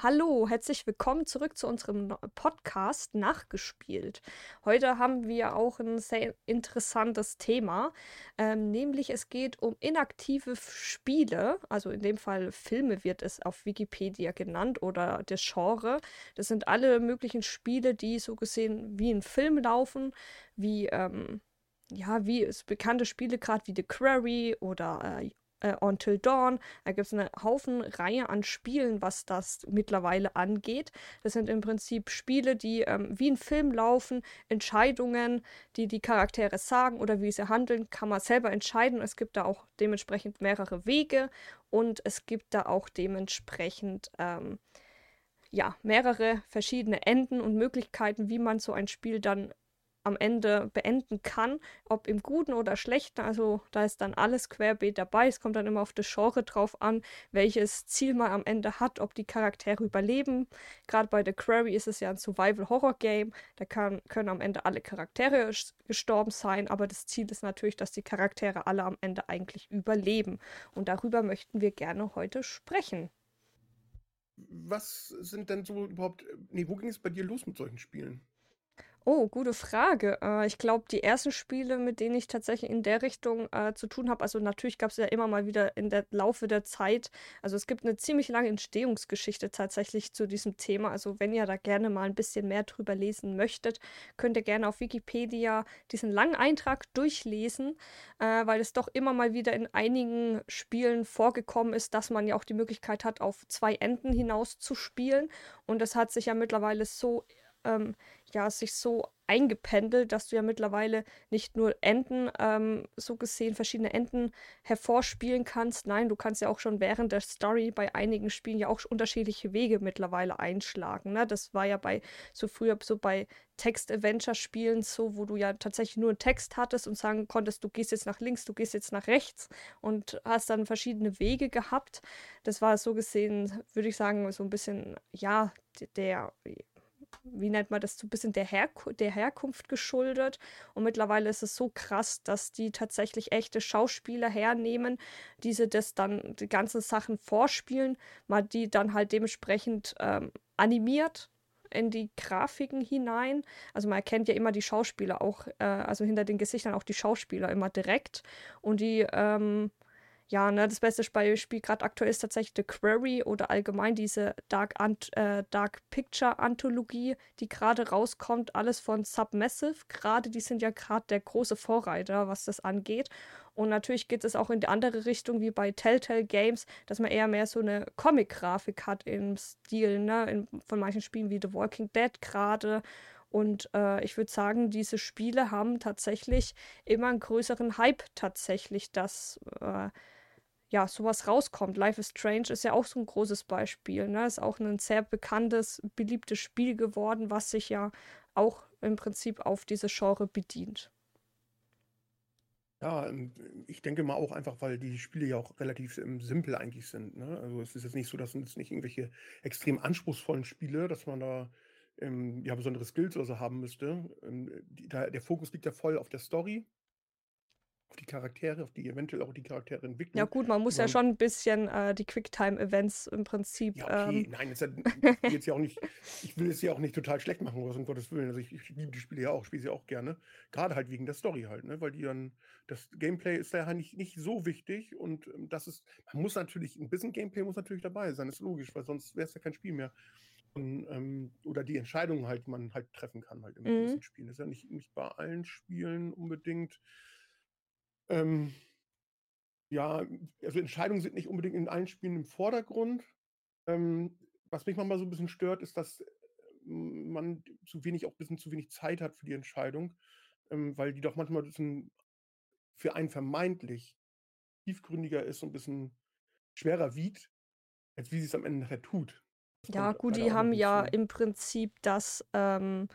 Hallo, herzlich willkommen zurück zu unserem Podcast Nachgespielt. Heute haben wir auch ein sehr interessantes Thema, ähm, nämlich es geht um inaktive Spiele, also in dem Fall Filme wird es auf Wikipedia genannt oder das Genre. Das sind alle möglichen Spiele, die so gesehen wie ein Film laufen, wie ähm, ja, wie bekannte Spiele, gerade wie The Quarry oder äh, äh, Until Dawn. Da gibt es eine Haufen Reihe an Spielen, was das mittlerweile angeht. Das sind im Prinzip Spiele, die ähm, wie ein Film laufen, Entscheidungen, die die Charaktere sagen oder wie sie handeln, kann man selber entscheiden. Es gibt da auch dementsprechend mehrere Wege und es gibt da auch dementsprechend ähm, ja, mehrere verschiedene Enden und Möglichkeiten, wie man so ein Spiel dann am Ende beenden kann, ob im Guten oder Schlechten. Also da ist dann alles querbeet dabei. Es kommt dann immer auf das Genre drauf an, welches Ziel man am Ende hat, ob die Charaktere überleben. Gerade bei The Quarry ist es ja ein Survival-Horror-Game. Da kann, können am Ende alle Charaktere gestorben sein, aber das Ziel ist natürlich, dass die Charaktere alle am Ende eigentlich überleben. Und darüber möchten wir gerne heute sprechen. Was sind denn so überhaupt, äh, nee, wo ging es bei dir los mit solchen Spielen? Oh, gute Frage. Äh, ich glaube, die ersten Spiele, mit denen ich tatsächlich in der Richtung äh, zu tun habe, also natürlich gab es ja immer mal wieder in der Laufe der Zeit, also es gibt eine ziemlich lange Entstehungsgeschichte tatsächlich zu diesem Thema. Also wenn ihr da gerne mal ein bisschen mehr drüber lesen möchtet, könnt ihr gerne auf Wikipedia diesen langen Eintrag durchlesen, äh, weil es doch immer mal wieder in einigen Spielen vorgekommen ist, dass man ja auch die Möglichkeit hat, auf zwei Enden hinaus zu spielen. Und das hat sich ja mittlerweile so ähm, ja, sich so eingependelt, dass du ja mittlerweile nicht nur Enden, ähm, so gesehen, verschiedene Enden hervorspielen kannst. Nein, du kannst ja auch schon während der Story bei einigen Spielen ja auch unterschiedliche Wege mittlerweile einschlagen. Ne? Das war ja bei so früher so bei Text-Adventure-Spielen so, wo du ja tatsächlich nur einen Text hattest und sagen konntest, du gehst jetzt nach links, du gehst jetzt nach rechts und hast dann verschiedene Wege gehabt. Das war so gesehen, würde ich sagen, so ein bisschen, ja, der wie nennt man das, so ein bisschen der, Herku der Herkunft geschuldet. Und mittlerweile ist es so krass, dass die tatsächlich echte Schauspieler hernehmen, diese das dann, die ganzen Sachen vorspielen, man die dann halt dementsprechend ähm, animiert in die Grafiken hinein. Also man erkennt ja immer die Schauspieler auch, äh, also hinter den Gesichtern auch die Schauspieler immer direkt. Und die, ähm, ja, ne, das beste Beispiel gerade aktuell ist tatsächlich The Quarry oder allgemein diese Dark, Ant äh, Dark Picture Anthologie, die gerade rauskommt, alles von Submassive. Gerade die sind ja gerade der große Vorreiter, was das angeht. Und natürlich geht es auch in die andere Richtung, wie bei Telltale Games, dass man eher mehr so eine Comic-Grafik hat im Stil, ne, in, von manchen Spielen wie The Walking Dead gerade. Und äh, ich würde sagen, diese Spiele haben tatsächlich immer einen größeren Hype tatsächlich, dass äh, ja, sowas rauskommt. Life is Strange ist ja auch so ein großes Beispiel, ne? Ist auch ein sehr bekanntes, beliebtes Spiel geworden, was sich ja auch im Prinzip auf diese Genre bedient. Ja, ähm, ich denke mal auch einfach, weil die Spiele ja auch relativ ähm, simpel eigentlich sind. Ne? Also es ist jetzt nicht so, dass es nicht irgendwelche extrem anspruchsvollen Spiele, dass man da ähm, ja besondere Skills oder so haben müsste. Ähm, die, da, der Fokus liegt ja voll auf der Story, auf die Charaktere, auf die eventuell auch die Ja Charakterentwicklung. gut, man muss ja Man, schon ein bisschen äh, die Quicktime-Events im Prinzip. Ja, okay, Ähm, nein, ja, will jetzt ja auch nicht, ich will es ja auch nicht total schlecht machen, was um Gottes Willen. Also ich, ich liebe die Spiele ja auch, spiele sie auch gerne. Gerade halt wegen der Story halt, ne? Weil die dann, das Gameplay ist da ja nicht, nicht so wichtig und ähm, das ist, man muss natürlich, ein bisschen Gameplay muss natürlich dabei sein, ist logisch, weil sonst wäre es ja kein Spiel mehr. Und, ähm, oder die Entscheidungen halt, die man halt treffen kann halt in mhm. Spielen. Das ist ja nicht, nicht bei allen Spielen unbedingt. Ähm, ja, also Entscheidungen sind nicht unbedingt in allen Spielen im Vordergrund. Ähm, was mich manchmal so ein bisschen stört, ist, dass äh, man zu wenig, auch ein bisschen zu wenig Zeit hat für die Entscheidung, ähm, weil die doch manchmal ein bisschen für einen vermeintlich tiefgründiger ist und ein bisschen schwerer wiegt, als wie sie es am Ende nachher tut. Das Ja, gut, die haben ja im Prinzip das, ähm,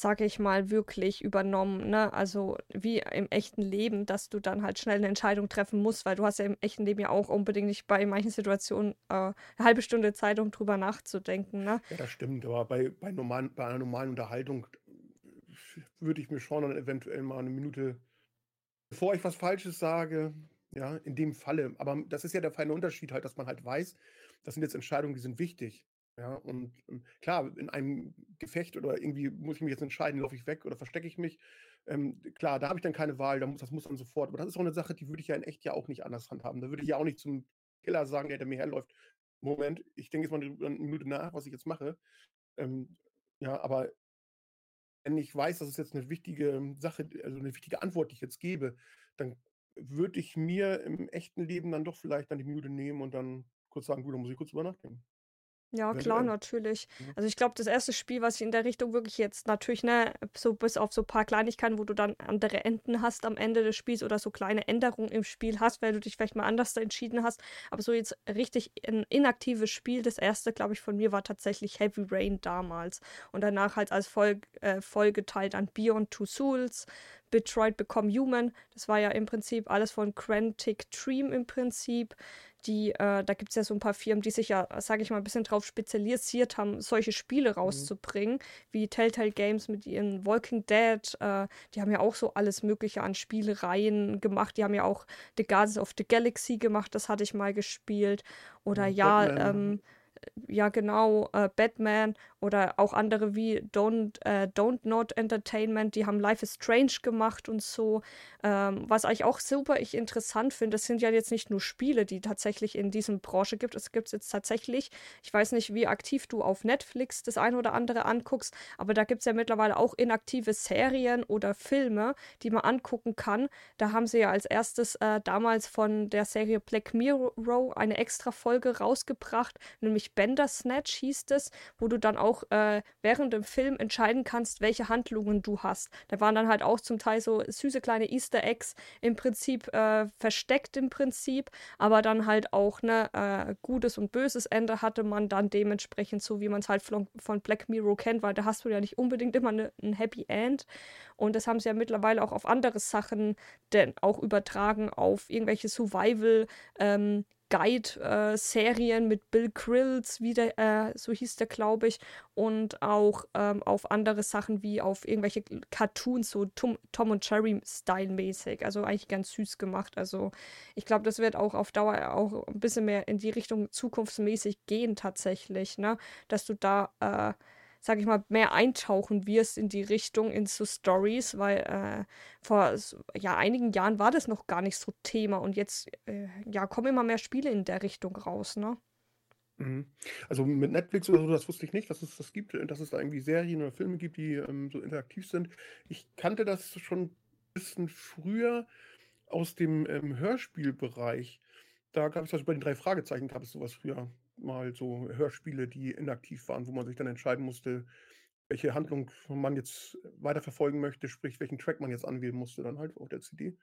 sage ich mal, wirklich übernommen, ne? Also wie im echten Leben, dass du dann halt schnell eine Entscheidung treffen musst, weil du hast ja im echten Leben ja auch unbedingt nicht bei manchen Situationen äh, eine halbe Stunde Zeit, um drüber nachzudenken, ne? Ja, das stimmt, aber bei, bei, normalen, bei einer normalen Unterhaltung würde ich mir schon dann eventuell mal eine Minute, bevor ich was Falsches sage, ja, in dem Falle. Aber das ist ja der feine Unterschied halt, dass man halt weiß, das sind jetzt Entscheidungen, die sind wichtig. Ja, und ähm, klar, in einem Gefecht oder irgendwie muss ich mich jetzt entscheiden, laufe ich weg oder verstecke ich mich. Ähm, klar, da habe ich dann keine Wahl, da muss, das muss dann sofort. Aber das ist auch eine Sache, die würde ich ja in echt ja auch nicht anders handhaben. Da würde ich ja auch nicht zum Killer sagen, der, der mir herläuft. Moment, ich denke jetzt mal eine Minute nach, was ich jetzt mache. Ähm, ja, aber wenn ich weiß, das ist jetzt eine wichtige Sache, also eine wichtige Antwort, die ich jetzt gebe, dann würde ich mir im echten Leben dann doch vielleicht dann die Minute nehmen und dann kurz sagen, du, da muss ich kurz drüber nachdenken. Ja, klar, natürlich. Also ich glaube, das erste Spiel, was ich in der Richtung wirklich jetzt natürlich, ne, so bis auf so ein paar Kleinigkeiten, wo du dann andere Enden hast am Ende des Spiels oder so kleine Änderungen im Spiel hast, weil du dich vielleicht mal anders entschieden hast. Aber so jetzt richtig ein inaktives Spiel, das erste, glaube ich, von mir war tatsächlich Heavy Rain damals. Und danach halt als Folge, äh, Folge teilt an Beyond Two Souls, Detroit Become Human. Das war ja im Prinzip alles von Quantic Dream im Prinzip die, äh, da gibt es ja so ein paar Firmen, die sich ja, sage ich mal, ein bisschen drauf spezialisiert haben, solche Spiele Mhm. rauszubringen, wie Telltale Games mit ihren Walking Dead. Äh, die haben ja auch so alles Mögliche an Spielereien gemacht. Die haben ja auch The Guardians of the Galaxy gemacht, das hatte ich mal gespielt. Oder Ja, ja, ähm, ja genau, äh, Batman oder auch andere wie Don't, äh, Don't Not Entertainment, die haben Life is Strange gemacht und so. Ähm, was eigentlich auch super ich interessant finde, das sind ja jetzt nicht nur Spiele, die tatsächlich in diesem Branche gibt. Es gibt jetzt tatsächlich, ich weiß nicht, wie aktiv du auf Netflix das eine oder andere anguckst, aber da gibt es ja mittlerweile auch inaktive Serien oder Filme, die man angucken kann. Da haben sie ja als erstes äh, damals von der Serie Black Mirror eine extra Folge rausgebracht, nämlich Bandersnatch hieß es, wo du dann auch äh, während dem Film entscheiden kannst, welche Handlungen du hast. Da waren dann halt auch zum Teil so süße kleine Easter Eggs im Prinzip äh, versteckt im Prinzip, aber dann halt auch ne äh, gutes und böses Ende hatte man dann dementsprechend so, wie man es halt von, von Black Mirror kennt, weil da hast du ja nicht unbedingt immer ne, ein Happy End und das haben sie ja mittlerweile auch auf andere Sachen denn auch übertragen auf irgendwelche Survival ähm, Guide-Serien mit Bill Krills, wie der, äh, so hieß der, glaube ich, und auch ähm, auf andere Sachen wie auf irgendwelche Cartoons, so Tom, Tom und Jerry Style-mäßig. Also eigentlich ganz süß gemacht. Also ich glaube, das wird auch auf Dauer auch ein bisschen mehr in die Richtung zukunftsmäßig gehen tatsächlich, ne? Dass du da äh, sag ich mal, mehr eintauchen wirst in die Richtung, in so Stories, weil äh, vor ja, einigen Jahren war das noch gar nicht so Thema und jetzt äh, ja, kommen immer mehr Spiele in der Richtung raus, ne? Mhm. Also mit Netflix oder so, das wusste ich nicht, dass es das gibt, dass es da irgendwie Serien oder Filme gibt, die ähm, so interaktiv sind. Ich kannte das schon ein bisschen früher aus dem ähm, Hörspielbereich. Da gab es das bei den drei Fragezeichen, gab es sowas früher mal so Hörspiele, die inaktiv waren, wo man sich dann entscheiden musste, welche Handlung man jetzt weiterverfolgen möchte, sprich, welchen Track man jetzt anwählen musste, dann halt auf der CD.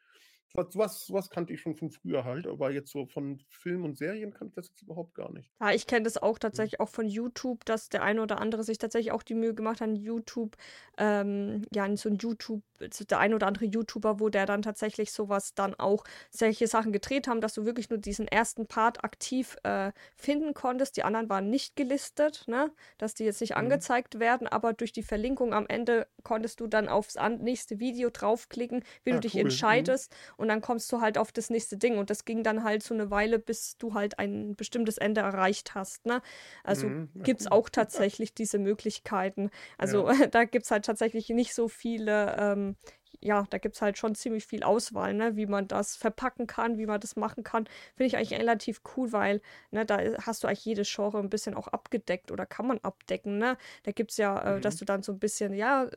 Was, sowas kannte ich schon von früher halt, aber jetzt so von Filmen und Serien kannte ich das jetzt überhaupt gar nicht. Ja, ich kenne das auch tatsächlich auch von YouTube, dass der eine oder andere sich tatsächlich auch die Mühe gemacht hat, YouTube, ähm, ja, in so ein YouTube, der ein oder andere YouTuber, wo der dann tatsächlich sowas dann auch solche Sachen gedreht haben, dass du wirklich nur diesen ersten Part aktiv äh, finden konntest. Die anderen waren nicht gelistet, ne? Dass die jetzt nicht Mhm. angezeigt werden, aber durch die Verlinkung am Ende konntest du dann aufs nächste Video draufklicken, wie Ah, du dich cool. Mhm. Und dann kommst du halt auf das nächste Ding und das ging dann halt so eine Weile, bis du halt ein bestimmtes Ende erreicht hast, ne? Also Mhm. Gibt's cool. auch tatsächlich diese Möglichkeiten. Also Ja. da gibt's halt tatsächlich nicht so viele, ähm, ja, da gibt's halt schon ziemlich viel Auswahl, ne, wie man das verpacken kann, wie man das machen kann. Finde ich eigentlich relativ cool, weil, ne, da hast du eigentlich jedes Genre ein bisschen auch abgedeckt oder kann man abdecken, ne? Da gibt's ja, äh, dass Mhm. du dann so ein bisschen, ja,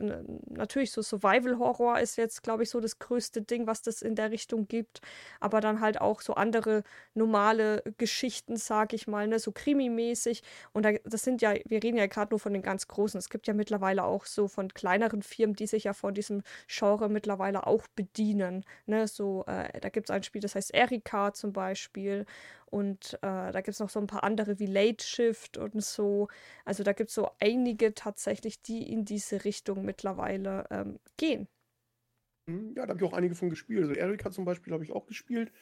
natürlich so Survival-Horror ist jetzt, glaube ich, so das größte Ding, was das in der Richtung gibt. Aber dann halt auch so andere normale Geschichten, sag ich mal, ne, so Krimi-mäßig. Und da, das sind ja, wir reden ja gerade nur von den ganz großen. Es gibt ja mittlerweile auch so von kleineren Firmen, die sich ja von diesem Genre mittlerweile auch bedienen. Ne? So, äh, da gibt es ein Spiel, das heißt Erika zum Beispiel. Und äh, da gibt es noch so ein paar andere wie Late Shift und so. Also da gibt es so einige tatsächlich, die in diese Richtung mittlerweile ähm, gehen. Mhm, Ja, da habe ich auch einige von gespielt. Also Erika zum Beispiel habe ich auch gespielt.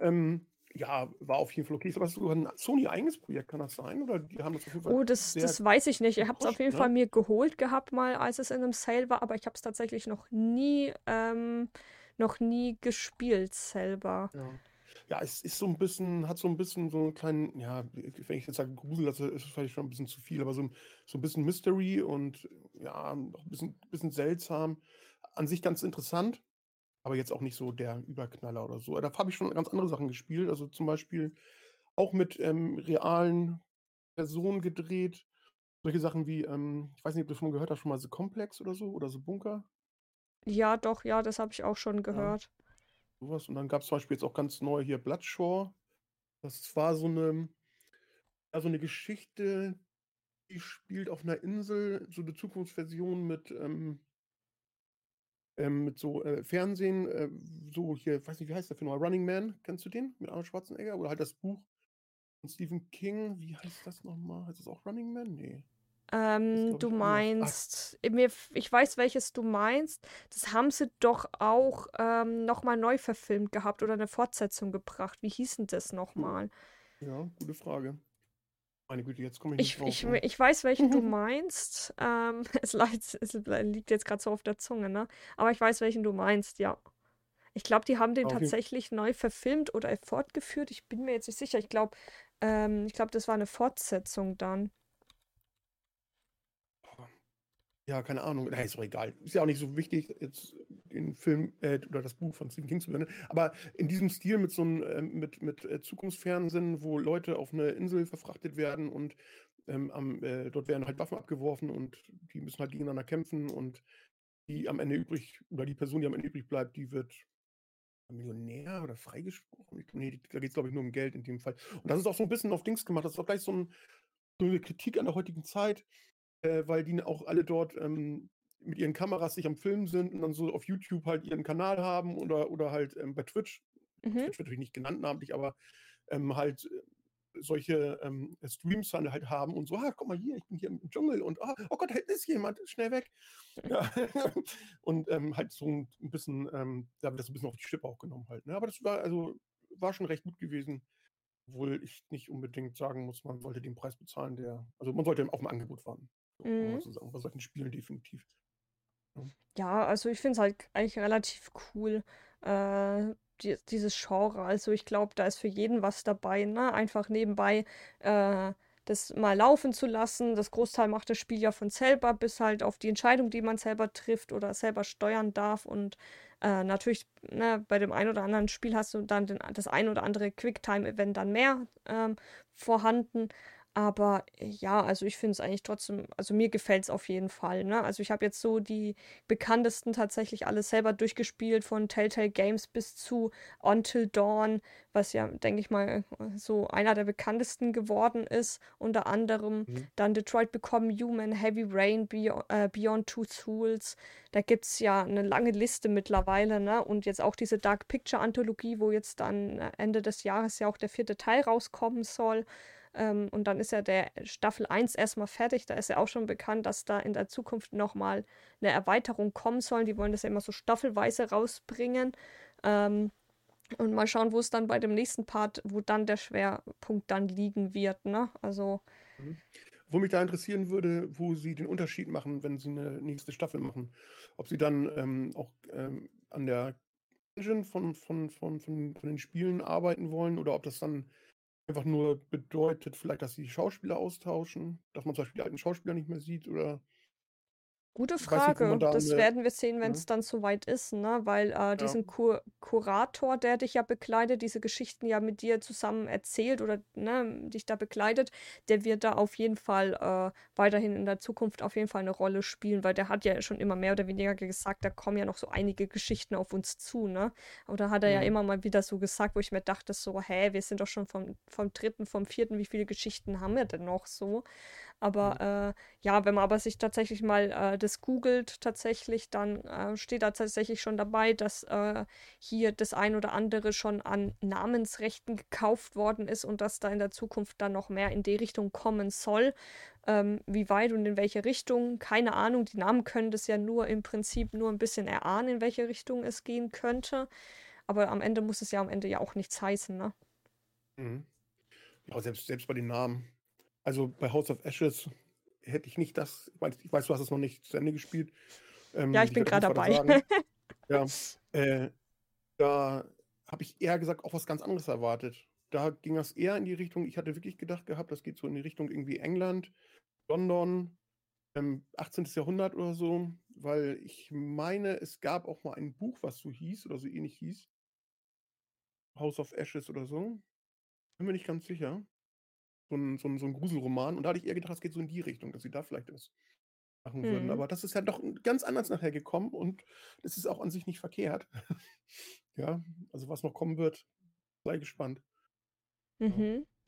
Ähm, ja, war auf jeden Fall okay. Aber ist sogar ein Sony-eigenes Projekt, kann das sein? Oder die haben das auf jeden Fall Oh, das, das weiß ich nicht. Ich habe es auf jeden Fall ne? mir geholt gehabt, mal als es in einem Sale war, aber ich habe es tatsächlich noch nie, ähm, noch nie gespielt selber. Ja. Ja, es ist so ein bisschen hat so ein bisschen so 'n kleinen ja, wenn ich jetzt sage Grusel, das ist vielleicht schon ein bisschen zu viel, aber so so 'n bisschen Mystery und ja, auch 'n bisschen bisschen seltsam. An sich ganz interessant, aber jetzt auch nicht so der Überknaller oder so. Da habe ich schon ganz andere Sachen gespielt, also zum Beispiel auch mit, ähm, realen Personen gedreht. Solche Sachen wie, ähm ich weiß nicht, ob du schon mal gehört hast, schon mal The Complex oder so oder The Bunker? Ja, doch, ja, das habe ich auch schon Ja. gehört. So was und dann gab's zum Beispiel jetzt auch ganz neu hier Bloodshore. Das war so 'ne ja, so 'ne Geschichte, die spielt auf 'ner Insel, so 'ne Zukunftsversion mit, ähm ähm, mit so, äh, Fernsehen, äh, so hier, weiß nicht, wie heißt der Film? Running Man, kennst du den mit Arnold Schwarzenegger? Oder halt das Buch von Stephen King. Wie heißt das noch mal? Heißt das auch Running Man? Ne, ist, Ähm, du meinst, äh, mir, ich weiß, welches du meinst. Das haben sie doch auch ähm, nochmal neu verfilmt gehabt oder eine Fortsetzung gebracht. Wie hieß denn das gu nochmal? ja, gute Frage. Meine Güte, jetzt komme ich nicht Ich, drauf, ich, ey. ich weiß, welchen du meinst. Ähm, es, leid, es liegt jetzt gerade so auf der Zunge, ne? Aber ich weiß, welchen du meinst, ja. Ich glaube, die haben den auf tatsächlich neu verfilmt oder fortgeführt. Ich bin mir jetzt nicht sicher. Ich glaube, ähm, ich glaube, das war eine Fortsetzung dann. Ja, keine Ahnung. Na, ist doch egal. Ist ja auch nicht so wichtig, jetzt den Film äh, oder das Buch von Stephen King zu nennen. Aber in diesem Stil mit so 'n ähm, mit mit, äh, Zukunftsfernsehen, wo Leute auf 'ne Insel verfrachtet werden und, ähm, am äh, dort werden halt Waffen abgeworfen und die müssen halt gegeneinander kämpfen und die am Ende übrig oder die Person, die am Ende übrig bleibt, die wird Millionär oder freigesprochen. Ich ne, da geht's, glaube ich, nur um Geld in dem Fall. Und das ist auch so 'n bisschen auf Dings gemacht. Das ist auch gleich so 'n so 'ne Kritik an der heutigen Zeit äh, weil die auch alle dort, ähm, mit ihren Kameras sich am Filmen sind und dann so auf YouTube halt ihren Kanal haben oder oder halt, ähm, bei Twitch. Mhm. Twitch wird natürlich nicht genannt namentlich, aber, ähm, halt, äh, solche, ähm, Streams halt haben und so: „Ah, guck mal hier, ich bin hier im Dschungel und, ah, oh Gott, da ist jemand, schnell weg.“ Ja. Und, ähm, halt so 'n 'n bisschen, ähm da wird das 'n bisschen auf die Schippe auch genommen halt, ne? Aber das war also war schon recht gut gewesen, obwohl ich nicht unbedingt sagen muss, man sollte den Preis bezahlen, der also, man sollte aufm Angebot warten. Um Mhm. zu sagen, bei solchen Spielen definitiv. Ja. Ja, also ich finde es halt eigentlich relativ cool, äh, die, dieses Genre. Also ich glaube, da ist für jeden was dabei, ne? Einfach nebenbei äh, das mal laufen zu lassen. Das Großteil macht das Spiel ja von selber, bis halt auf die Entscheidung, die man selber trifft oder selber steuern darf. Und äh, natürlich, ne, bei dem einen oder anderen Spiel hast du dann den, das ein oder andere Quicktime-Event dann mehr ähm, vorhanden. Aber äh, ja, also ich finde es eigentlich trotzdem, also mir gefällt es auf jeden Fall, ne? Also ich habe jetzt so die bekanntesten tatsächlich alles selber durchgespielt, von Telltale Games bis zu Until Dawn, was ja, denke ich mal, so einer der bekanntesten geworden ist. Unter anderem Mhm. dann Detroit Become Human, Heavy Rain, Beyond, äh, Beyond Two Souls. Da gibt es ja eine lange Liste mittlerweile, ne? Und jetzt auch diese Dark Picture Anthologie, wo jetzt dann äh, Ende des Jahres ja auch der vierte Teil rauskommen soll. Ähm, und dann ist ja der Staffel 1 erstmal fertig. Da ist ja auch schon bekannt, dass da in der Zukunft nochmal eine Erweiterung kommen soll. Die wollen das ja immer so staffelweise rausbringen. Ähm, und mal schauen, wo es dann bei dem nächsten Part, wo dann der Schwerpunkt dann liegen wird, ne? Also, Mhm. Wo mich da interessieren würde, wo sie den Unterschied machen, wenn sie 'ne nächste Staffel machen. Ob sie dann, ähm, auch, ähm, an der Engine von von von von von den Spielen arbeiten wollen oder ob das dann einfach nur bedeutet vielleicht, dass sie Schauspieler austauschen, dass man zum Beispiel die alten Schauspieler nicht mehr sieht oder Gute nicht, Frage. da Das 'ne werden wir sehen, wenn ne? es dann soweit ist, ne? Weil äh, Ja. diesen Kur Kurator, der dich ja begleitet, diese Geschichten ja mit dir zusammen erzählt oder ne, dich da begleitet, der wird da auf jeden Fall äh, weiterhin in der Zukunft auf jeden Fall eine Rolle spielen, weil der hat ja schon immer mehr oder weniger gesagt, da kommen ja noch so einige Geschichten auf uns zu, ne? Aber da hat er ja Mhm. immer mal wieder so gesagt, wo ich mir dachte, so, hä, wir sind doch schon vom, vom dritten, vom vierten, wie viele Geschichten haben wir denn noch so? Aber Mhm. äh, ja, wenn man aber sich tatsächlich mal äh, das googelt, tatsächlich, dann äh, steht da tatsächlich schon dabei, dass äh, hier das ein oder andere schon an Namensrechten gekauft worden ist und dass da in der Zukunft dann noch mehr in die Richtung kommen soll. Ähm, wie weit und in welche Richtung, keine Ahnung. Die Namen können das ja nur im Prinzip nur ein bisschen erahnen, in welche Richtung es gehen könnte. Aber am Ende muss es ja am Ende ja auch nichts heißen, ne? Mhm. Ja, selbst selbst bei den Namen. Also, bei House of Ashes hätte ich nicht das ich weiß ich weiß, du hast es noch nicht zu Ende gespielt. Ja, Ähm, ich ich bin gerade dabei. Ja, äh, da habe ich eher gesagt auch was ganz anderes erwartet. Da ging das eher in die Richtung, ich hatte wirklich gedacht gehabt, das geht so in die Richtung irgendwie England, London, ähm, 18. Jahrhundert oder so, weil ich meine, es gab auch mal ein Buch, was so hieß oder so ähnlich hieß. House of Ashes oder so. Bin mir nicht ganz sicher. So ein, so ein, so ein Gruselroman. Und da hatte ich eher gedacht, es geht so in die Richtung, dass sie da vielleicht was machen würden. Mhm. Aber das ist ja doch ganz anders nachher gekommen und das ist auch an sich nicht verkehrt. ja, also was noch kommen wird, sei gespannt. Mhm. Ja,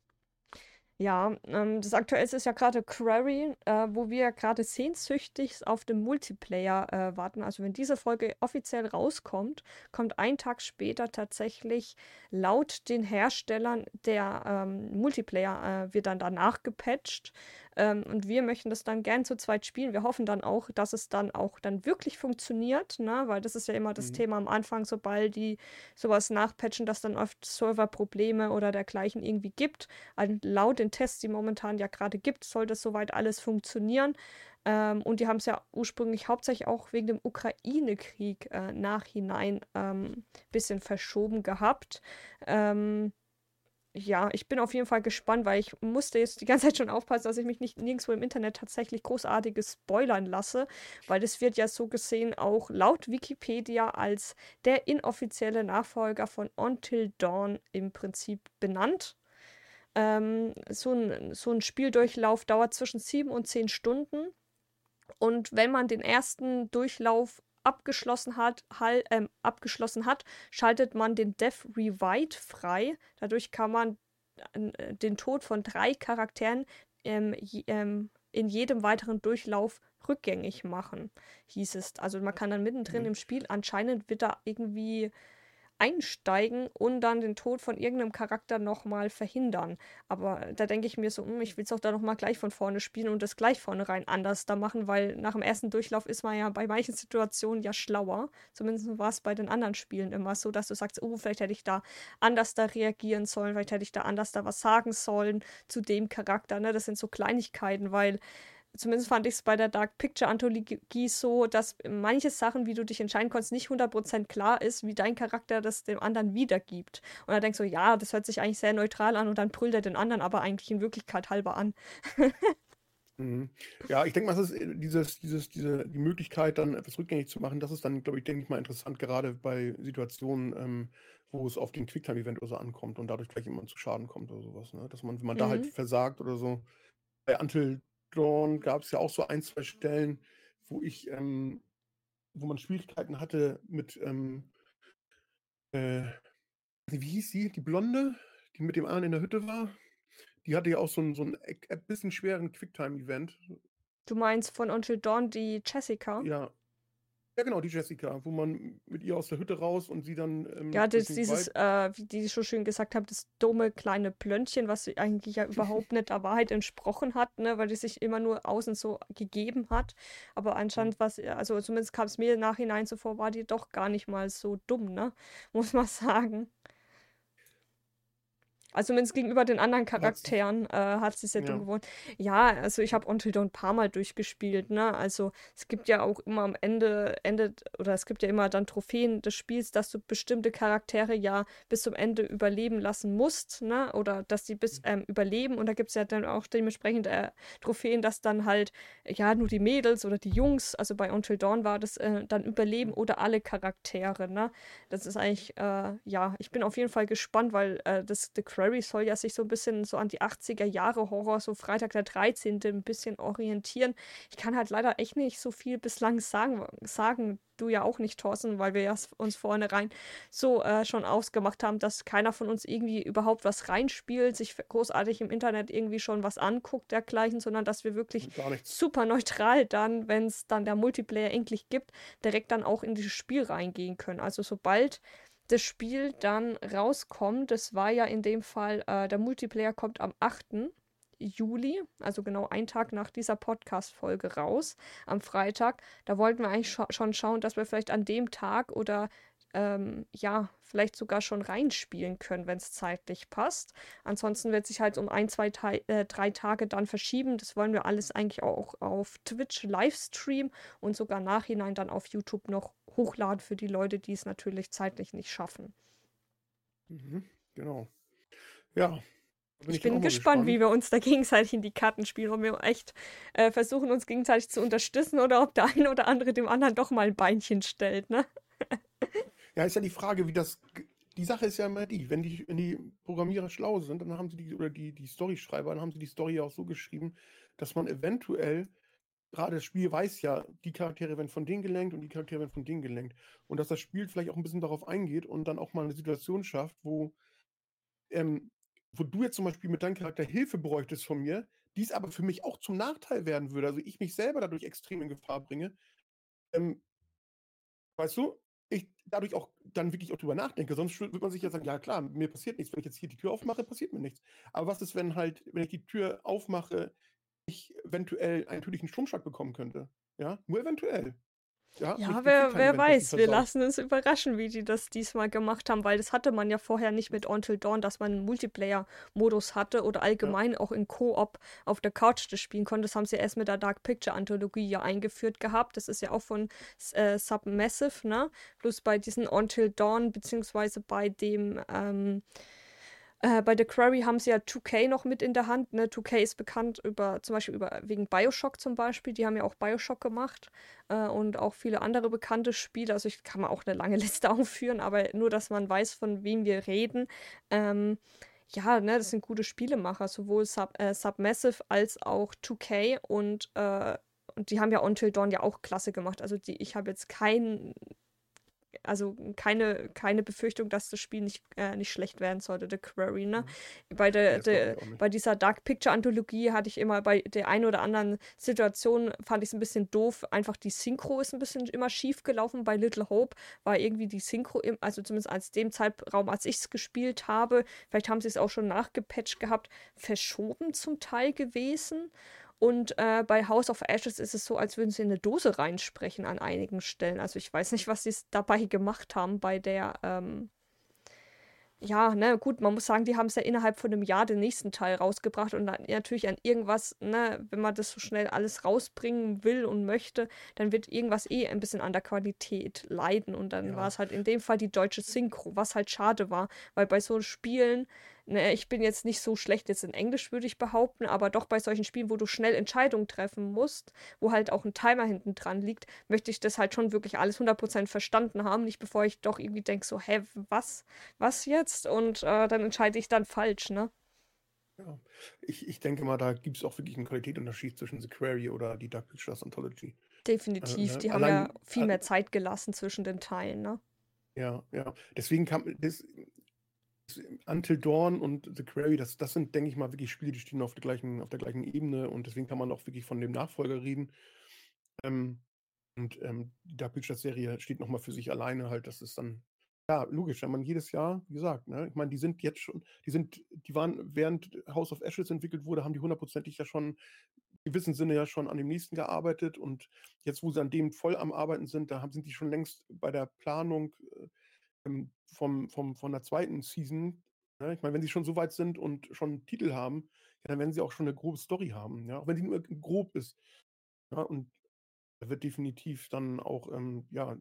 ähm, das Aktuellste ist ja gerade Quarry, äh, wo wir gerade sehnsüchtig auf den Multiplayer äh, warten. Also wenn diese Folge offiziell rauskommt, kommt ein Tag später tatsächlich laut den Herstellern der ähm, Multiplayer äh, wird dann danach gepatcht. Ähm, und wir möchten das dann gern zu zweit spielen. Wir hoffen dann auch, dass es dann auch dann wirklich funktioniert, ne? weil das ist ja immer das mhm. Thema am Anfang, sobald die sowas nachpatchen, dass dann oft Serverprobleme oder dergleichen irgendwie gibt. Also laut den Tests, die momentan ja gerade gibt, soll das soweit alles funktionieren. Ähm, und die haben es ja ursprünglich hauptsächlich auch wegen dem Ukraine-Krieg äh, nachhinein ein ähm, bisschen verschoben gehabt. Ähm, ja, ich bin auf jeden Fall gespannt, weil ich musste jetzt die ganze Zeit schon aufpassen, dass ich mich nicht nirgendwo im Internet tatsächlich großartiges spoilern lasse, weil das wird ja so gesehen auch laut Wikipedia als der inoffizielle Nachfolger von Until Dawn im Prinzip benannt. Ähm, so, ein, so ein Spieldurchlauf dauert zwischen sieben und zehn Stunden. Und wenn man den ersten Durchlauf abgeschlossen hat, hal, ähm, abgeschlossen hat, schaltet man den Death Revite frei. Dadurch kann man äh, den Tod von drei Charakteren ähm, je, ähm, in jedem weiteren Durchlauf rückgängig machen, hieß es. Also man kann dann mittendrin mhm. im Spiel anscheinend wird da irgendwie einsteigen und dann den Tod von irgendeinem Charakter nochmal verhindern. Aber da denke ich mir so, hm, ich will es auch da nochmal gleich von vorne spielen und das gleich vornherein anders da machen, weil nach dem ersten Durchlauf ist man ja bei manchen Situationen ja schlauer. Zumindest war es bei den anderen Spielen immer so, dass du sagst, oh, vielleicht hätte ich da anders da reagieren sollen, vielleicht hätte ich da anders da was sagen sollen zu dem Charakter. Ne? Das sind so Kleinigkeiten, weil zumindest fand ich es bei der Dark Picture Anthologie so, dass manche Sachen, wie du dich entscheiden konntest, nicht 100% klar ist, wie dein Charakter das dem anderen wiedergibt. Und dann denkst du, ja, das hört sich eigentlich sehr neutral an und dann brüllt er den anderen aber eigentlich in Wirklichkeit halber an. mhm. Ja, ich denke mal, das ist äh, dieses, dieses, diese, die Möglichkeit, dann etwas rückgängig zu machen, das ist dann, glaube ich, denke ich mal interessant, gerade bei Situationen, ähm, wo es auf den Quicktime-Event oder so ankommt und dadurch gleich jemand zu Schaden kommt oder sowas. Ne? Dass man, wenn man mhm. da halt mhm. versagt oder so, bei Until Dawn gab es ja auch so ein, zwei Stellen, wo ich, ähm, wo man Schwierigkeiten hatte mit, ähm, äh, wie hieß sie? Die Blonde, die mit dem anderen in der Hütte war. Die hatte ja auch so ein, so ein, ein bisschen schweren Quicktime-Event. Du meinst von Until Dawn die Jessica? Ja, ja, genau, die Jessica, wo man mit ihr aus der Hütte raus und sie dann. Ähm, ja, das, dieses, äh, wie die so schön gesagt haben, das dumme kleine Plöntchen, was eigentlich ja überhaupt nicht der Wahrheit entsprochen hat, ne, weil die sich immer nur außen so gegeben hat. Aber anscheinend was, also zumindest kam es mir im Nachhinein so vor, war die doch gar nicht mal so dumm, ne? Muss man sagen. Also zumindest gegenüber den anderen Charakteren äh, hat sie sehr ja. dumm gewohnt. Ja, also ich habe Until Dawn ein paar Mal durchgespielt, ne? Also es gibt ja auch immer am Ende, Ende, oder es gibt ja immer dann Trophäen des Spiels, dass du bestimmte Charaktere ja bis zum Ende überleben lassen musst, ne? Oder dass sie bis mhm. ähm, überleben. Und da gibt es ja dann auch dementsprechend äh, Trophäen, dass dann halt, ja, nur die Mädels oder die Jungs, also bei Until Dawn war das äh, dann überleben oder alle Charaktere, ne? Das ist eigentlich, äh, ja, ich bin auf jeden Fall gespannt, weil äh, das The Query soll ja sich so ein bisschen so an die 80er Jahre Horror, so Freitag der 13. ein bisschen orientieren. Ich kann halt leider echt nicht so viel bislang sagen, sagen du ja auch nicht, Thorsten, weil wir ja uns vornherein so äh, schon ausgemacht haben, dass keiner von uns irgendwie überhaupt was reinspielt, sich großartig im Internet irgendwie schon was anguckt, dergleichen, sondern dass wir wirklich super neutral dann, wenn es dann der Multiplayer endlich gibt, direkt dann auch in dieses Spiel reingehen können. Also sobald das Spiel dann rauskommt, das war ja in dem Fall, äh, der Multiplayer kommt am 8. Juli, also genau einen Tag nach dieser Podcast-Folge raus, am Freitag. Da wollten wir eigentlich scha schon schauen, dass wir vielleicht an dem Tag oder ähm, ja, vielleicht sogar schon reinspielen können, wenn es zeitlich passt. Ansonsten wird sich halt um ein, zwei, äh, drei Tage dann verschieben. Das wollen wir alles eigentlich auch auf Twitch Livestream und sogar nachhinein dann auf YouTube noch hochladen für die Leute, die es natürlich zeitlich nicht schaffen. Mhm, genau. Ja, bin ich, ich bin gespannt, gespannt, wie wir uns da gegenseitig in die Karten spielen, ob wir echt äh, versuchen, uns gegenseitig zu unterstützen oder ob der eine oder andere dem anderen doch mal ein Beinchen stellt, ne? ja, ist ja die Frage, wie das. Die Sache ist ja immer die, wenn die, wenn die Programmierer schlau sind, dann haben sie die, oder die, die Storyschreiber, dann haben sie die Story auch so geschrieben, dass man eventuell, gerade das Spiel weiß ja, die Charaktere werden von denen gelenkt und die Charaktere werden von denen gelenkt. Und dass das Spiel vielleicht auch ein bisschen darauf eingeht und dann auch mal eine Situation schafft, wo ähm, wo du jetzt zum Beispiel mit deinem Charakter Hilfe bräuchtest von mir, dies aber für mich auch zum Nachteil werden würde, also ich mich selber dadurch extrem in Gefahr bringe, ähm, weißt du, ich dadurch auch dann wirklich auch drüber nachdenke. Sonst würde man sich ja sagen, ja klar, mir passiert nichts. Wenn ich jetzt hier die Tür aufmache, passiert mir nichts. Aber was ist, wenn halt, wenn ich die Tür aufmache, ich eventuell einen tödlichen Stromschlag bekommen könnte? Ja, nur eventuell. Ja, ja wer, wer weiß. Wir lassen uns überraschen, wie die das diesmal gemacht haben, weil das hatte man ja vorher nicht mit Until Dawn, dass man einen Multiplayer-Modus hatte oder allgemein ja. auch in Koop auf der Couch das spielen konnte. Das haben sie erst mit der Dark Picture-Anthologie ja eingeführt gehabt. Das ist ja auch von äh, Submassive, ne? Plus bei diesen Until Dawn, beziehungsweise bei dem, ähm, äh, bei The Quarry haben sie ja 2K noch mit in der Hand. Ne? 2K ist bekannt über, zum Beispiel über, wegen Bioshock zum Beispiel. Die haben ja auch Bioshock gemacht äh, und auch viele andere bekannte Spiele. Also ich kann mal auch eine lange Liste aufführen, aber nur, dass man weiß, von wem wir reden. Ähm, ja, ne, das sind gute Spielemacher, sowohl Sub, äh, Submassive als auch 2K und, äh, und die haben ja Until Dawn ja auch klasse gemacht. Also die, ich habe jetzt kein also keine, keine Befürchtung, dass das Spiel nicht, äh, nicht schlecht werden sollte, The Quarry, ne? Mhm. Bei, der, der bei dieser Dark Picture Anthologie hatte ich immer bei der einen oder anderen Situation, fand ich es ein bisschen doof, einfach die Synchro ist ein bisschen immer schief gelaufen. Bei Little Hope war irgendwie die Synchro, im, also zumindest als dem Zeitraum, als ich es gespielt habe, vielleicht haben sie es auch schon nachgepatcht gehabt, verschoben zum Teil gewesen. Und äh, bei House of Ashes ist es so, als würden sie in eine Dose reinsprechen an einigen Stellen. Also ich weiß nicht, was sie dabei gemacht haben bei der, ähm, ja, ne, gut, man muss sagen, die haben es ja innerhalb von einem Jahr den nächsten Teil rausgebracht und dann natürlich an irgendwas, ne, wenn man das so schnell alles rausbringen will und möchte, dann wird irgendwas eh ein bisschen an der Qualität leiden und dann ja. war es halt in dem Fall die deutsche Synchro, was halt schade war, weil bei so Spielen ne, ich bin jetzt nicht so schlecht jetzt in Englisch, würde ich behaupten, aber doch bei solchen Spielen, wo du schnell Entscheidungen treffen musst, wo halt auch ein Timer hinten dran liegt, möchte ich das halt schon wirklich alles 100% verstanden haben, nicht bevor ich doch irgendwie denke, so, hä, was, was jetzt? Und äh, dann entscheide ich dann falsch, ne? Ja, ich, ich denke mal, da gibt es auch wirklich einen Qualitätsunterschied zwischen The Query oder die Dark Pictures Anthology. Definitiv, äh, ne? die haben Allein, ja viel mehr Zeit gelassen zwischen den Teilen, ne? Ja, ja. Deswegen kam, das, Until Dawn und The Quarry, das, das sind, denke ich mal, wirklich Spiele, die stehen auf der gleichen, auf der gleichen Ebene und deswegen kann man auch wirklich von dem Nachfolger reden. Ähm, und ähm, die Dark Pictures-Serie steht nochmal für sich alleine halt. Das ist dann, ja, logisch, wenn man jedes Jahr, wie gesagt, ne, ich meine, die sind jetzt schon, die sind, die waren, während House of Ashes entwickelt wurde, haben die hundertprozentig ja schon im gewissen Sinne ja schon an dem nächsten gearbeitet und jetzt, wo sie an dem voll am Arbeiten sind, da haben, sind die schon längst bei der Planung äh, vom, vom, von der zweiten Season. Ja, ich meine, wenn sie schon so weit sind und schon einen Titel haben, ja, dann werden sie auch schon eine grobe Story haben, ja, auch wenn die nur grob ist. Ja, und da wird definitiv dann auch, ähm, ja,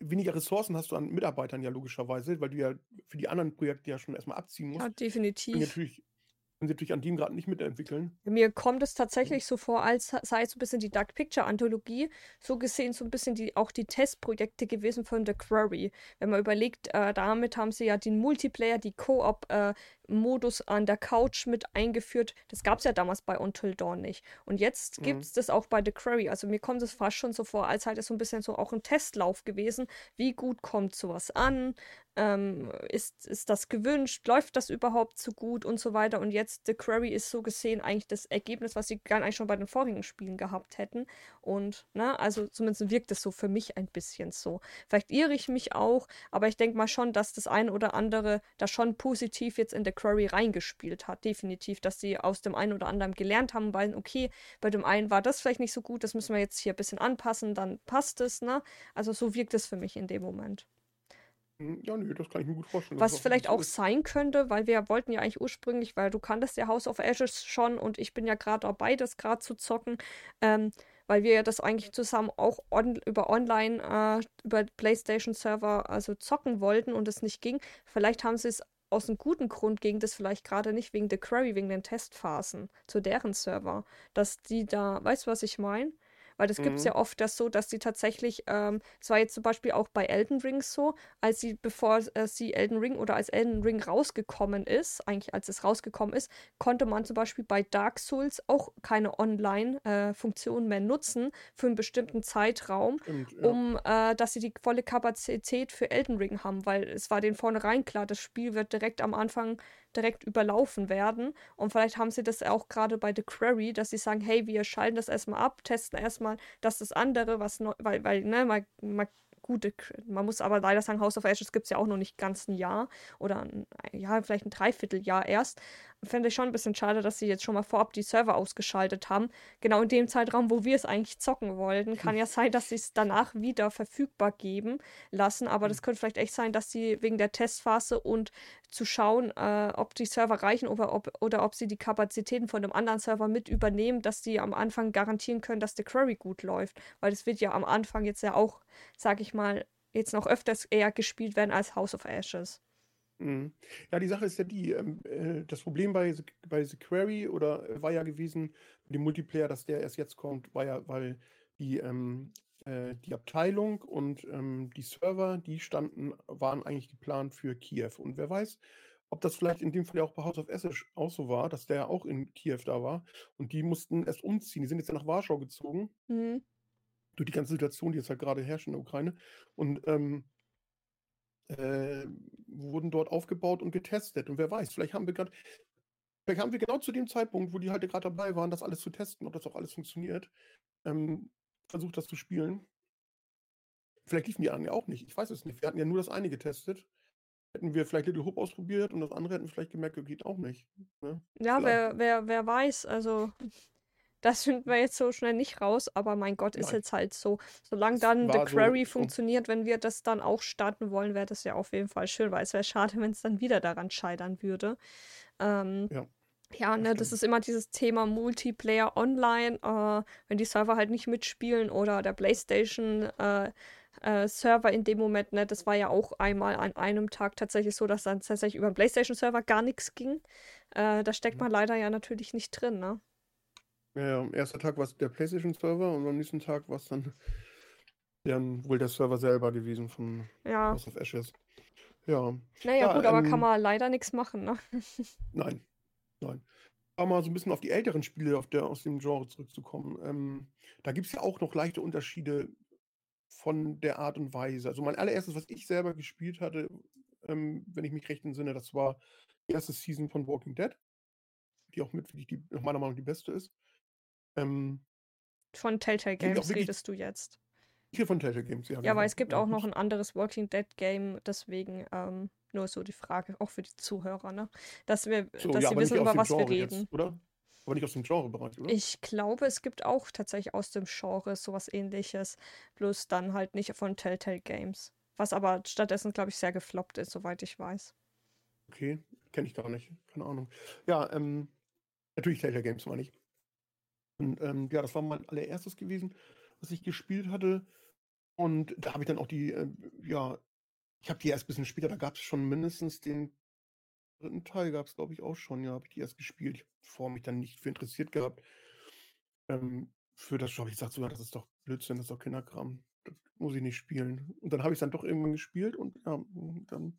weniger Ressourcen hast du an Mitarbeitern ja logischerweise, weil du ja für die anderen Projekte ja schon erstmal abziehen musst. Ja, definitiv. Und natürlich können sie natürlich an dem gerade nicht mitentwickeln. Mir kommt es tatsächlich so vor, als sei es so ein bisschen die Dark Picture Anthologie, so gesehen so ein bisschen die, auch die Testprojekte gewesen von The Quarry. Wenn man überlegt, äh, damit haben sie ja den Multiplayer, die Koop, äh, Modus an der Couch mit eingeführt. Das gab es ja damals bei Until Dawn nicht. Und jetzt gibt es mhm. das auch bei The Quarry. Also mir kommt es fast schon so vor, als halt es so ein bisschen so auch ein Testlauf gewesen. Wie gut kommt sowas an? Ähm, ist, ist das gewünscht? Läuft das überhaupt so gut und so weiter? Und jetzt The Quarry ist so gesehen eigentlich das Ergebnis, was sie gar eigentlich schon bei den vorigen Spielen gehabt hätten. Und, ne, also zumindest wirkt es so für mich ein bisschen so. Vielleicht irre ich mich auch, aber ich denke mal schon, dass das eine oder andere da schon positiv jetzt in The Quarry reingespielt hat. Definitiv, dass sie aus dem einen oder anderen gelernt haben, weil, okay, bei dem einen war das vielleicht nicht so gut, das müssen wir jetzt hier ein bisschen anpassen, dann passt es, ne? Also so wirkt es für mich in dem Moment. Hm, ja, nee, das kann ich mir gut vorstellen. Was vielleicht auch sein könnte, weil wir wollten ja eigentlich ursprünglich, weil du kanntest ja House of Ashes schon und ich bin ja gerade dabei, das gerade zu zocken. Ähm, weil wir ja das eigentlich zusammen auch on über online, äh, über PlayStation-Server also zocken wollten und es nicht ging. Vielleicht haben sie es aus einem guten Grund ging das vielleicht gerade nicht wegen der Query, wegen den Testphasen zu deren Server, dass die da, weißt du, was ich meine? Weil das gibt es Mhm. ja oft das so, dass sie tatsächlich, ähm, es war jetzt zum Beispiel auch bei Elden Ring so, als sie, bevor äh, sie Elden Ring oder als Elden Ring rausgekommen ist, eigentlich als es rausgekommen ist, konnte man zum Beispiel bei Dark Souls auch keine Online-Funktion mehr nutzen für einen bestimmten Zeitraum, Stimmt, ja. um äh, dass sie die volle Kapazität für Elden Ring haben, weil es war denen vornherein klar, das Spiel wird direkt am Anfang direkt überlaufen werden. Und vielleicht haben sie das auch gerade bei The Query, dass sie sagen, hey, wir schalten das erstmal ab, testen erstmal, dass das andere, was neu, weil, weil, ne, mal, mal gute, man muss aber leider sagen, House of Ashes gibt es ja auch noch nicht ganz ein Jahr oder ein, ja, vielleicht ein Dreivierteljahr erst. Fände ich schon ein bisschen schade, dass sie jetzt schon mal vorab die Server ausgeschaltet haben. Genau in dem Zeitraum, wo wir es eigentlich zocken wollten. Kann ja sein, dass sie es danach wieder verfügbar geben lassen, aber das könnte vielleicht echt sein, dass sie wegen der Testphase und zu schauen, äh, ob die Server reichen oder ob, oder ob sie die Kapazitäten von einem anderen Server mit übernehmen, dass die am Anfang garantieren können, dass der Query gut läuft. Weil das wird ja am Anfang jetzt ja auch, sag ich mal, jetzt noch öfters eher gespielt werden als House of Ashes. Mhm. Ja, die Sache ist ja die, ähm, äh, das Problem bei The, bei The Query oder äh, war ja gewesen, mit dem Multiplayer, dass der erst jetzt kommt, war ja, weil die, ähm, äh, die Abteilung und ähm, die Server, die standen, waren eigentlich geplant für Kiew. Und wer weiß, ob das vielleicht in dem Fall ja auch bei House of Ashes auch so war, dass der auch in Kiew da war. Und die mussten erst umziehen. Die sind jetzt ja nach Warschau gezogen, Mhm. durch die ganze Situation, die jetzt halt gerade herrscht in der Ukraine. Und ähm, äh, wurden dort aufgebaut und getestet. Und wer weiß, vielleicht haben wir gerade, vielleicht haben wir genau zu dem Zeitpunkt, wo die halt gerade dabei waren, das alles zu testen, ob das auch alles funktioniert, ähm, versucht, das zu spielen. Vielleicht liefen die anderen ja auch nicht. Ich weiß es nicht. Wir hatten ja nur das eine getestet. Hätten wir vielleicht Little Hope ausprobiert und das andere hätten wir vielleicht gemerkt, geht auch nicht. Ne? Ja, wer, wer, wer weiß, also das finden wir jetzt so schnell nicht raus, aber mein Gott, ist Nein. jetzt halt so. Solange dann The Query so. funktioniert, wenn wir das dann auch starten wollen, wäre das ja auf jeden Fall schön, weil es wäre schade, wenn es dann wieder daran scheitern würde. Ähm, Ja. ja, ne, das ist immer dieses Thema Multiplayer online, äh, wenn die Server halt nicht mitspielen oder der PlayStation äh, äh, Server in dem Moment, ne, das war ja auch einmal an einem Tag tatsächlich so, dass dann tatsächlich über den PlayStation-Server gar nichts ging. Äh, da steckt Mhm. man leider ja natürlich nicht drin, ne? Ja, ja, am ersten Tag war es der PlayStation-Server und am nächsten Tag war es dann, dann wohl der Server selber gewesen von Ja, House of Ashes. Ja, naja, Ja, gut, aber kann ähm, man leider nichts machen, ne? nein, nein. Aber mal so ein bisschen auf die älteren Spiele der, aus dem Genre zurückzukommen. Ähm, da gibt es ja auch noch leichte Unterschiede von der Art und Weise. Also mein allererstes, was ich selber gespielt hatte, ähm, wenn ich mich recht entsinne, das war die erste Season von Walking Dead, die auch mit wirklich die, nach meiner Meinung die beste ist. Ähm, Von Telltale Games redest du jetzt. hier von Telltale Games, ja. Ja, genau. weil es gibt auch noch ein anderes Walking Dead Game, deswegen ähm, nur so die Frage, auch für die Zuhörer, ne? Dass wir, So, dass ja, sie aber wissen, über was wir Genre reden. jetzt, oder? Aber nicht aus dem Genrebereich, oder? Ich glaube, es gibt auch tatsächlich aus dem Genre sowas ähnliches, bloß dann halt nicht von Telltale Games. Was aber stattdessen, glaube ich, sehr gefloppt ist, soweit ich weiß. Okay, kenne ich gar nicht. Keine Ahnung. Ja, ähm, natürlich Telltale Games meine ich. Und ähm, ja, das war mein allererstes gewesen, was ich gespielt hatte. Und da habe ich dann auch die, äh, ja, ich habe die erst ein bisschen später, da gab es schon mindestens den dritten Teil, gab es glaube ich auch schon, ja, habe ich die erst gespielt. Ich habe vor mich dann nicht für interessiert gehabt. Ähm, für das habe ich gesagt, so, das ist doch Blödsinn, das ist doch Kinderkram. Das muss ich nicht spielen. Und dann habe ich es dann doch irgendwann gespielt und ja, dann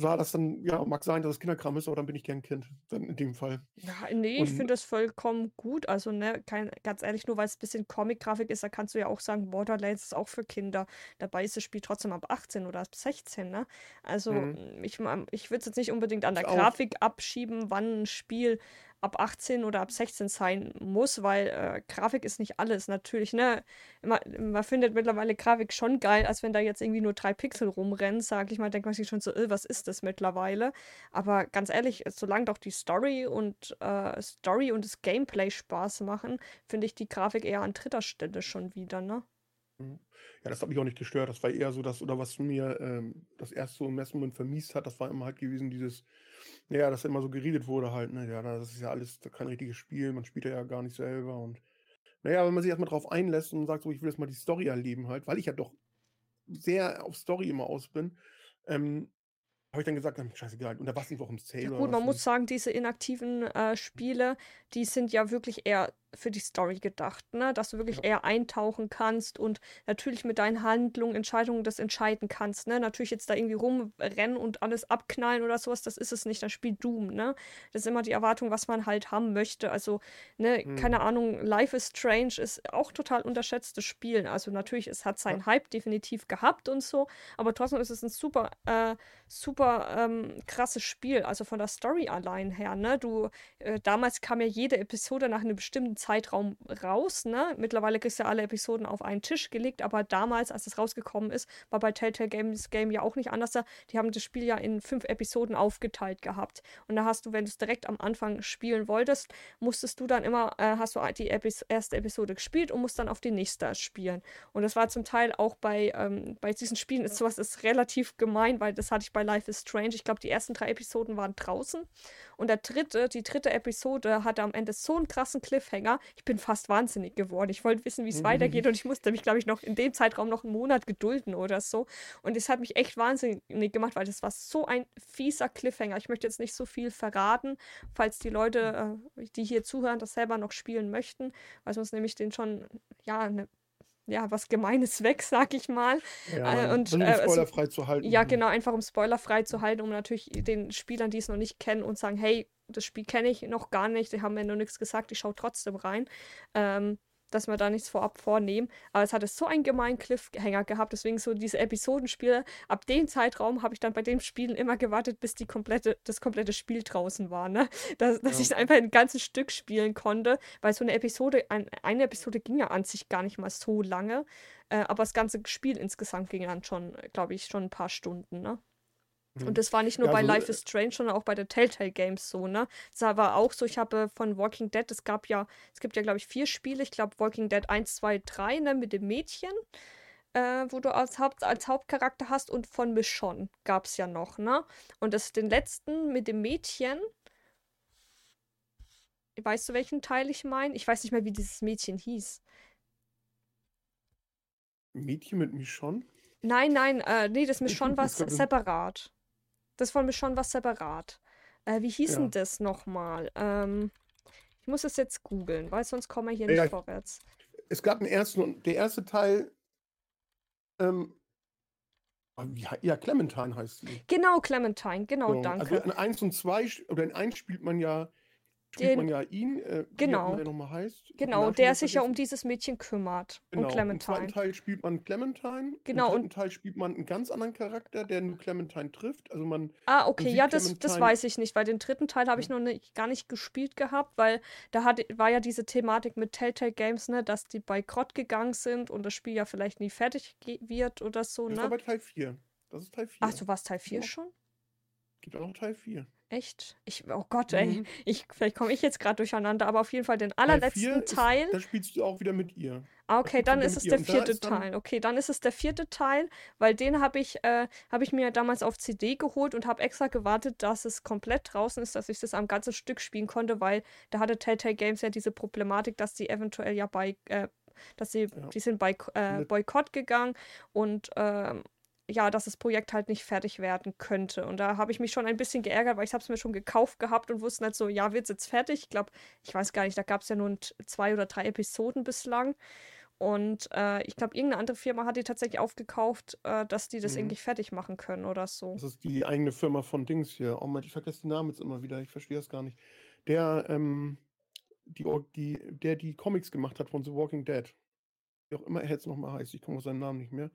war das dann, ja, mag sein, dass es Kinderkram ist, aber dann bin ich gern Kind, dann in dem Fall. Ja, nee, ich Und- finde das vollkommen gut. Also, ne, kein, ganz ehrlich, nur weil es ein bisschen Comic-Grafik ist, da kannst du ja auch sagen, Borderlands ist auch für Kinder. Dabei ist das Spiel trotzdem ab 18 oder ab 16, ne? Also, Mhm. ich, ich würde es jetzt nicht unbedingt an der Ich. Grafik abschieben, wann ein Spiel ab 18 oder ab 16 sein muss, weil äh, Grafik ist nicht alles. Natürlich, ne? Man, man findet mittlerweile Grafik schon geil, als wenn da jetzt irgendwie nur drei Pixel rumrennen, sag ich mal, denkt man sich schon so, äh, was ist das mittlerweile? Aber ganz ehrlich, solange doch die Story und äh, Story und das Gameplay Spaß machen, finde ich die Grafik eher an dritter Stelle schon wieder, ne? Ja, das hat mich auch nicht gestört. Das war eher so das, oder was mir ähm, das erste so im ersten Moment vermiest hat, das war immer halt gewesen, dieses, naja, dass immer so geredet wurde halt, ne, ja, das ist ja alles kein richtiges Spiel, man spielt ja gar nicht selber und Naja, wenn man sich erstmal drauf einlässt und sagt, so, ich will jetzt mal die Story erleben halt, weil ich ja doch sehr auf Story immer aus bin, ähm, habe ich dann gesagt, scheißegal. Und da war es nicht auch im Sale Ja gut, man muss sagen, diese inaktiven äh, Spiele, die sind ja wirklich eher für die Story gedacht, ne? Dass du wirklich Ja. eher eintauchen kannst und natürlich mit deinen Handlungen, Entscheidungen das entscheiden kannst, ne? Natürlich jetzt da irgendwie rumrennen und alles abknallen oder sowas, das ist es nicht. Das spielt Doom, ne? Das ist immer die Erwartung, was man halt haben möchte. Also, ne, Hm. keine Ahnung, Life is Strange ist auch total unterschätztes Spiel. Also natürlich, es hat Ja. seinen Hype definitiv gehabt und so, aber trotzdem ist es ein super, äh, super ähm, krasses Spiel. Also von der Story allein her, ne? Du, äh, damals kam ja jede Episode nach einem bestimmten Zeitraum raus, ne? Mittlerweile kriegst du ja alle Episoden auf einen Tisch gelegt, aber damals, als es rausgekommen ist, war bei Telltale Games Game ja auch nicht anders. Die haben das Spiel ja in fünf Episoden aufgeteilt gehabt. Und da hast du, wenn du es direkt am Anfang spielen wolltest, musstest du dann immer, äh, hast du die Epis erste Episode gespielt und musst dann auf die nächste spielen. Und das war zum Teil auch bei, ähm, bei diesen Spielen, ist sowas ist relativ gemein, weil das hatte ich bei Life is Strange. Ich glaube, die ersten drei Episoden waren draußen. Und der dritte, die dritte Episode hatte am Ende so einen krassen Cliffhanger. Ich bin fast wahnsinnig geworden. Ich wollte wissen, wie es weitergeht und ich musste mich, glaube ich, noch in dem Zeitraum noch einen Monat gedulden oder so. Und es hat mich echt wahnsinnig gemacht, weil das war so ein fieser Cliffhanger. Ich möchte jetzt nicht so viel verraten, falls die Leute, äh, die hier zuhören, das selber noch spielen möchten, weil sonst nehme ich den schon, ja, ne, ja, was Gemeines weg, sag ich mal. Ja, Äh, und versuchen, äh, also, spoilerfrei zu halten. ja, genau, einfach um spoilerfrei zu halten, um natürlich den Spielern, die es noch nicht kennen und sagen, hey, das Spiel kenne ich noch gar nicht, die haben mir noch nichts gesagt, ich schaue trotzdem rein, ähm, dass wir da nichts vorab vornehmen. Aber es hatte so einen gemeinen Cliffhanger gehabt, deswegen so diese Episodenspiele. Ab dem Zeitraum habe ich dann bei den Spielen immer gewartet, bis die komplette, das komplette Spiel draußen war, ne? Dass, dass Ja. ich einfach ein ganzes Stück spielen konnte, weil so eine Episode, ein, eine Episode ging ja an sich gar nicht mal so lange, äh, aber das ganze Spiel insgesamt ging dann schon, glaube ich, schon ein paar Stunden, ne? Mhm. Und das war nicht nur Ja, bei also, Life äh, is Strange, sondern auch bei den Telltale Games so, ne? Das war auch so, ich habe von Walking Dead, es gab ja, es gibt ja, glaube ich, vier Spiele. Ich glaube, Walking Dead 1, 2, 3, ne, mit dem Mädchen, äh, wo du als, Haupt, als Hauptcharakter hast und von Michonne gab es ja noch, ne? Und das, den letzten mit dem Mädchen, weißt du, welchen Teil ich meine? Ich weiß nicht mehr, wie dieses Mädchen hieß. Mädchen mit Michonne? Nein, nein, äh, nee, das Michonne war separat. Das von Michonne war separat. Äh, wie hieß Ja. denn das nochmal? Ähm, ich muss es jetzt googeln, weil sonst kommen wir hier Ja, nicht ich- vorwärts. Es gab einen ersten der erste Teil, ähm, ah, wie, hei- ja, Clementine heißt sie. Genau, Clementine, genau, So, danke. Also in 1 und 2, sch- oder in 1 spielt man ja, spielt Den- man ja ihn, äh, Genau. der nochmal heißt. Genau, der sich ja um dieses Mädchen kümmert. Genau, Um im zweiten Clementine. Teil spielt man Clementine. Genau, Im und- dritten Teil spielt man einen ganz anderen Charakter, der nur Clementine trifft. Also man, Ah, okay, ja, das, das Clementine. weiß ich nicht, weil den dritten Teil habe ich noch nicht, gar nicht gespielt gehabt, weil da hat, war ja diese Thematik mit Telltale Games, ne, dass die bei Grott gegangen sind und das Spiel ja vielleicht nie fertig wird oder so, Das ist ne? aber Teil 4. Das ist Teil 4. Ach, du warst Teil 4 Ja. schon? Gibt auch noch Teil 4. Echt? Ich, oh Gott, ey. Mhm. Ich, vielleicht komme ich jetzt gerade durcheinander, aber auf jeden Fall den allerletzten 4 ist, Teil. da spielst du auch wieder mit ihr. Ah, okay, dann ist es der vierte Teil. Okay, dann ist es der vierte Teil, weil den habe ich, äh, habe ich mir damals auf CD geholt und habe extra gewartet, dass es komplett draußen ist, dass ich das am ganzen Stück spielen konnte, weil da hatte Telltale Games ja diese Problematik, dass sie eventuell ja bei, äh, dass sie, ja, die sind bei äh, Boykott gegangen und ähm, ja, dass das Projekt halt nicht fertig werden könnte. Und da habe ich mich schon ein bisschen geärgert, weil ich habe es mir schon gekauft gehabt und wusste nicht so, ja, wird es jetzt fertig? Ich glaube, ich weiß gar nicht, da gab es ja nur zwei oder drei Episoden bislang. Und äh, ich glaube, irgendeine andere Firma hat die tatsächlich aufgekauft, äh, dass die das mhm. irgendwie fertig machen können oder so. Das ist die eigene Firma von Dings hier. Oh Mann, ich vergesse den Namen jetzt immer wieder. Ich verstehe das gar nicht. Der, ähm, die, die, der die Comics gemacht hat von The Walking Dead. Wie auch immer er jetzt nochmal heißt. Ich komme auf seinen Namen nicht mehr.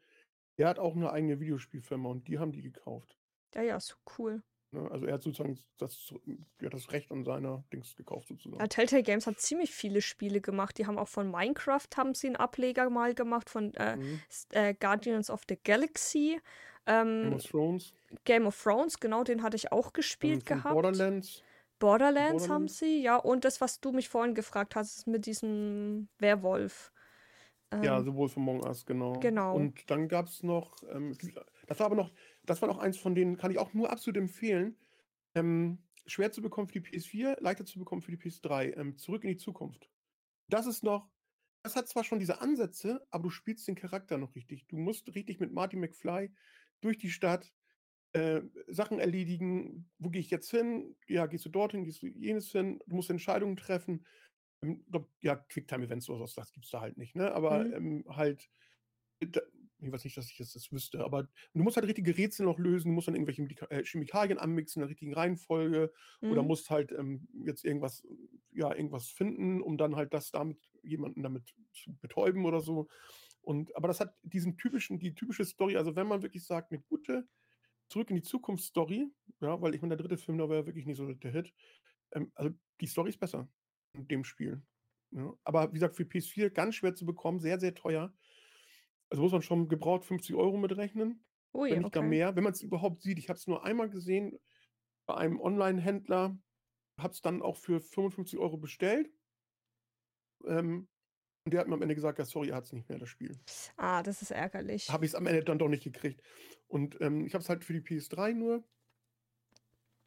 Der hat auch eine eigene Videospielfirma und die haben die gekauft. Ja, ja, so cool. Ne? Also er hat sozusagen das, ja, das Recht an seiner Dings gekauft Ja, sozusagen. Telltale Games hat ziemlich viele Spiele gemacht. Die haben auch von Minecraft haben sie einen Ableger mal gemacht, von äh, Mhm. äh, Guardians of the Galaxy. Game Ähm, of Thrones. Game of Thrones, genau, den hatte ich auch gespielt von gehabt. Borderlands. Borderlands haben Borderlands. sie, ja. Und das, was du mich vorhin gefragt hast, mit diesem Werwolf. Ja, Ähm, The Wolf Among Us, genau. genau. Und dann gab es noch, ähm, das war aber noch, das war noch eins von denen, kann ich auch nur absolut empfehlen. Ähm, schwer zu bekommen für die PS4, leichter zu bekommen für die PS3. Ähm, Zurück in die Zukunft. Das ist noch, das hat zwar schon diese Ansätze, aber du spielst den Charakter noch richtig. Du musst richtig mit Marty McFly durch die Stadt, äh, Sachen erledigen. Wo gehe ich jetzt hin? Ja, gehst du dorthin, gehst du jenes hin? Du musst Entscheidungen treffen. Ähm, ja, Quicktime-Events oder so, das gibt es da halt nicht, ne? Aber Mhm. ähm, halt, da, ich weiß nicht, dass ich jetzt das wüsste, aber du musst halt richtige Rätsel noch lösen, du musst dann irgendwelche äh, Chemikalien anmixen in der richtigen Reihenfolge oder Mhm. musst halt ähm, jetzt irgendwas, ja, irgendwas finden, um dann halt das damit, jemanden damit zu betäuben oder so. Und, aber das hat diesen typischen, die typische Story, also wenn man wirklich sagt, eine gute Zurück in die Zukunft-Story, ja, weil ich meine, der dritte Film, da war ja wirklich nicht so der Hit. Ähm, also die Story ist besser dem Spiel. Ja. Aber wie gesagt, für PS4 ganz schwer zu bekommen, sehr, sehr teuer. Also muss man schon gebraucht 50 Euro mitrechnen, Ui, wenn nicht gar okay. mehr. Wenn man es überhaupt sieht, ich habe es nur einmal gesehen bei einem Online-Händler, habe es dann auch für 55 Euro bestellt. Ähm, und der hat mir am Ende gesagt, ja, sorry, er hat es nicht mehr, das Spiel. Ah, das ist ärgerlich. Habe ich es am Ende dann doch nicht gekriegt. Und ähm, ich habe es halt für die PS3 nur.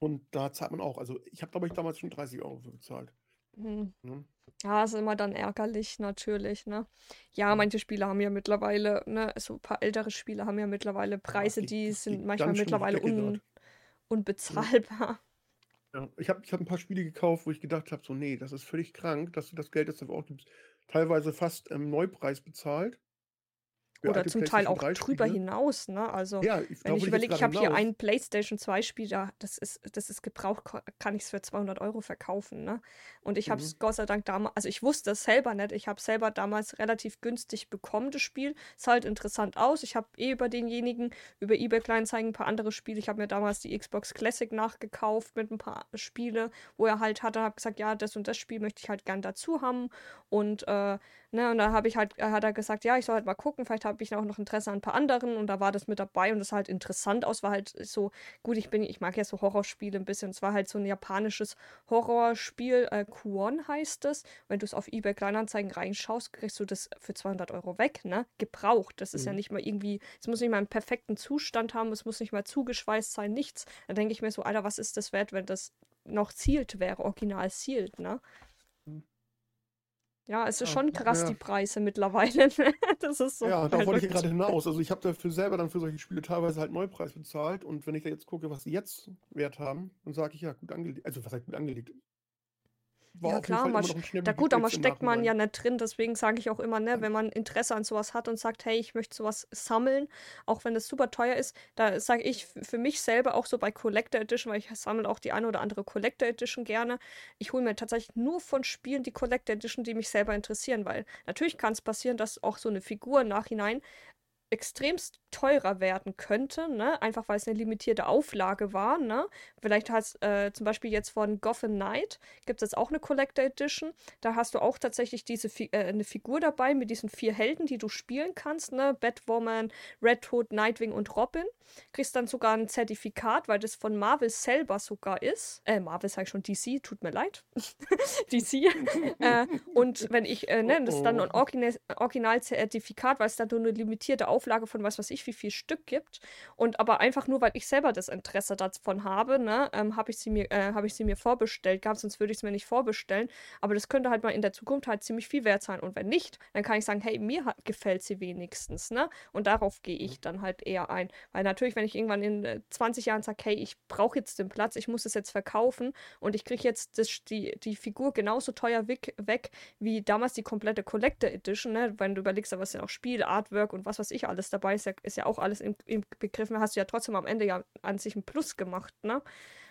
Und da zahlt man auch. Also ich habe, glaube ich, damals schon 30 Euro für bezahlt. Hm. Ne? Ja, ist immer dann ärgerlich, natürlich, ne? Ja, manche Spiele haben ja mittlerweile, ne, so ein paar ältere Spiele haben ja mittlerweile Ja, Preise, geht, die das sind geht manchmal die mittlerweile un unbezahlbar. Ja, ich habe ich hab ein paar Spiele gekauft, wo ich gedacht habe, so, nee, das ist völlig krank, dass du das Geld, das du auch gibst, teilweise fast im Neupreis bezahlt. Für Oder zum Teil auch 3 drüber hinaus, ne? Also, Ja, ich, wenn ich überlege, ich habe hier ein PlayStation 2 Spiel, da, das ist, das ist gebraucht, kann ich es für 200 Euro verkaufen, ne? Und ich habe Mhm. es Gott sei Dank damals, also ich wusste es selber nicht, ich habe es selber damals relativ günstig bekommen, das Spiel. Sah halt interessant aus. Ich habe eh über denjenigen, über eBay Kleinanzeigen ein paar andere Spiele. Ich habe mir damals die Xbox Classic nachgekauft mit ein paar Spiele, wo er halt hatte, habe gesagt, ja, das und das Spiel möchte ich halt gern dazu haben. Und, äh, ne, und da habe ich halt, hat er gesagt, ja, ich soll halt mal gucken, vielleicht habe ich auch noch Interesse an ein paar anderen. Und da war das mit dabei und das sah halt interessant aus, war halt so, gut, ich bin, ich mag ja so Horrorspiele ein bisschen, es war halt so ein japanisches Horrorspiel, äh, Kuon heißt es, wenn du es auf eBay Kleinanzeigen reinschaust, kriegst du das für 200 Euro weg, ne, gebraucht, das ist ja Mhm. nicht mal irgendwie, es muss nicht mal einen perfekten Zustand haben, es muss nicht mal zugeschweißt sein, nichts, da denke ich mir so, Alter, was ist das wert, wenn das noch sealed wäre, original sealed, ne? Ja, es ist schon krass, ja. die Preise mittlerweile. ne? Das ist so Ja, da halt wollte ich gerade hinaus. Also ich habe dafür selber dann für solche Spiele teilweise halt Neupreis bezahlt und wenn ich da jetzt gucke, was sie jetzt Wert haben, dann sage ich ja, gut angelegt. Also was heißt gut angelegt? War Ja, klar, man Da gut, aber steckt man ja nicht drin, deswegen sage ich auch immer, ne, wenn man Interesse an sowas hat und sagt, hey, ich möchte sowas sammeln, auch wenn es super teuer ist, da sage ich für mich selber auch so bei Collector Edition, weil ich sammle auch die eine oder andere Collector Edition gerne. Ich hole mir tatsächlich nur von Spielen die Collector Edition, die mich selber interessieren, weil natürlich kann es passieren, dass auch so eine Figur im Nachhinein extremst teurer werden könnte, ne? Einfach weil es eine limitierte Auflage war, ne? Vielleicht hast äh, zum Beispiel jetzt von Gotham Knight gibt es jetzt auch eine Collector Edition. Da hast du auch tatsächlich diese Fi äh, eine Figur dabei mit diesen vier Helden, die du spielen kannst, ne? Batwoman, Red Hood, Nightwing und Robin. Kriegst dann sogar ein Zertifikat, weil das von Marvel selber sogar ist. Äh, Marvel sag ich schon DC, tut mir leid. DC. äh, und wenn ich, äh, ne, das ist dann ein Oh. Original Originalzertifikat, weil es dann nur eine limitierte Auflage von was weiß ich wie viel Stück gibt. Und aber einfach nur, weil ich selber das Interesse davon habe, ne, ähm, habe ich sie mir, äh, habe ich sie mir vorbestellt gehabt, sonst würde ich es mir nicht vorbestellen. Aber das könnte halt mal in der Zukunft halt ziemlich viel wert sein. Und wenn nicht, dann kann ich sagen, hey, mir hat, gefällt sie wenigstens, ne? Und darauf gehe ich dann halt eher ein. Weil natürlich, wenn ich irgendwann in äh, 20 Jahren sage, hey, ich brauche jetzt den Platz, ich muss es jetzt verkaufen und ich kriege jetzt das, die, die Figur genauso teuer weg, weg wie damals die komplette Collector Edition, ne? Wenn du überlegst, da was ja auch Spiel, Artwork und was weiß ich alles dabei ist, ja, ist ja auch alles im, im Begriff, hast du ja trotzdem am Ende ja an sich ein Plus gemacht, ne?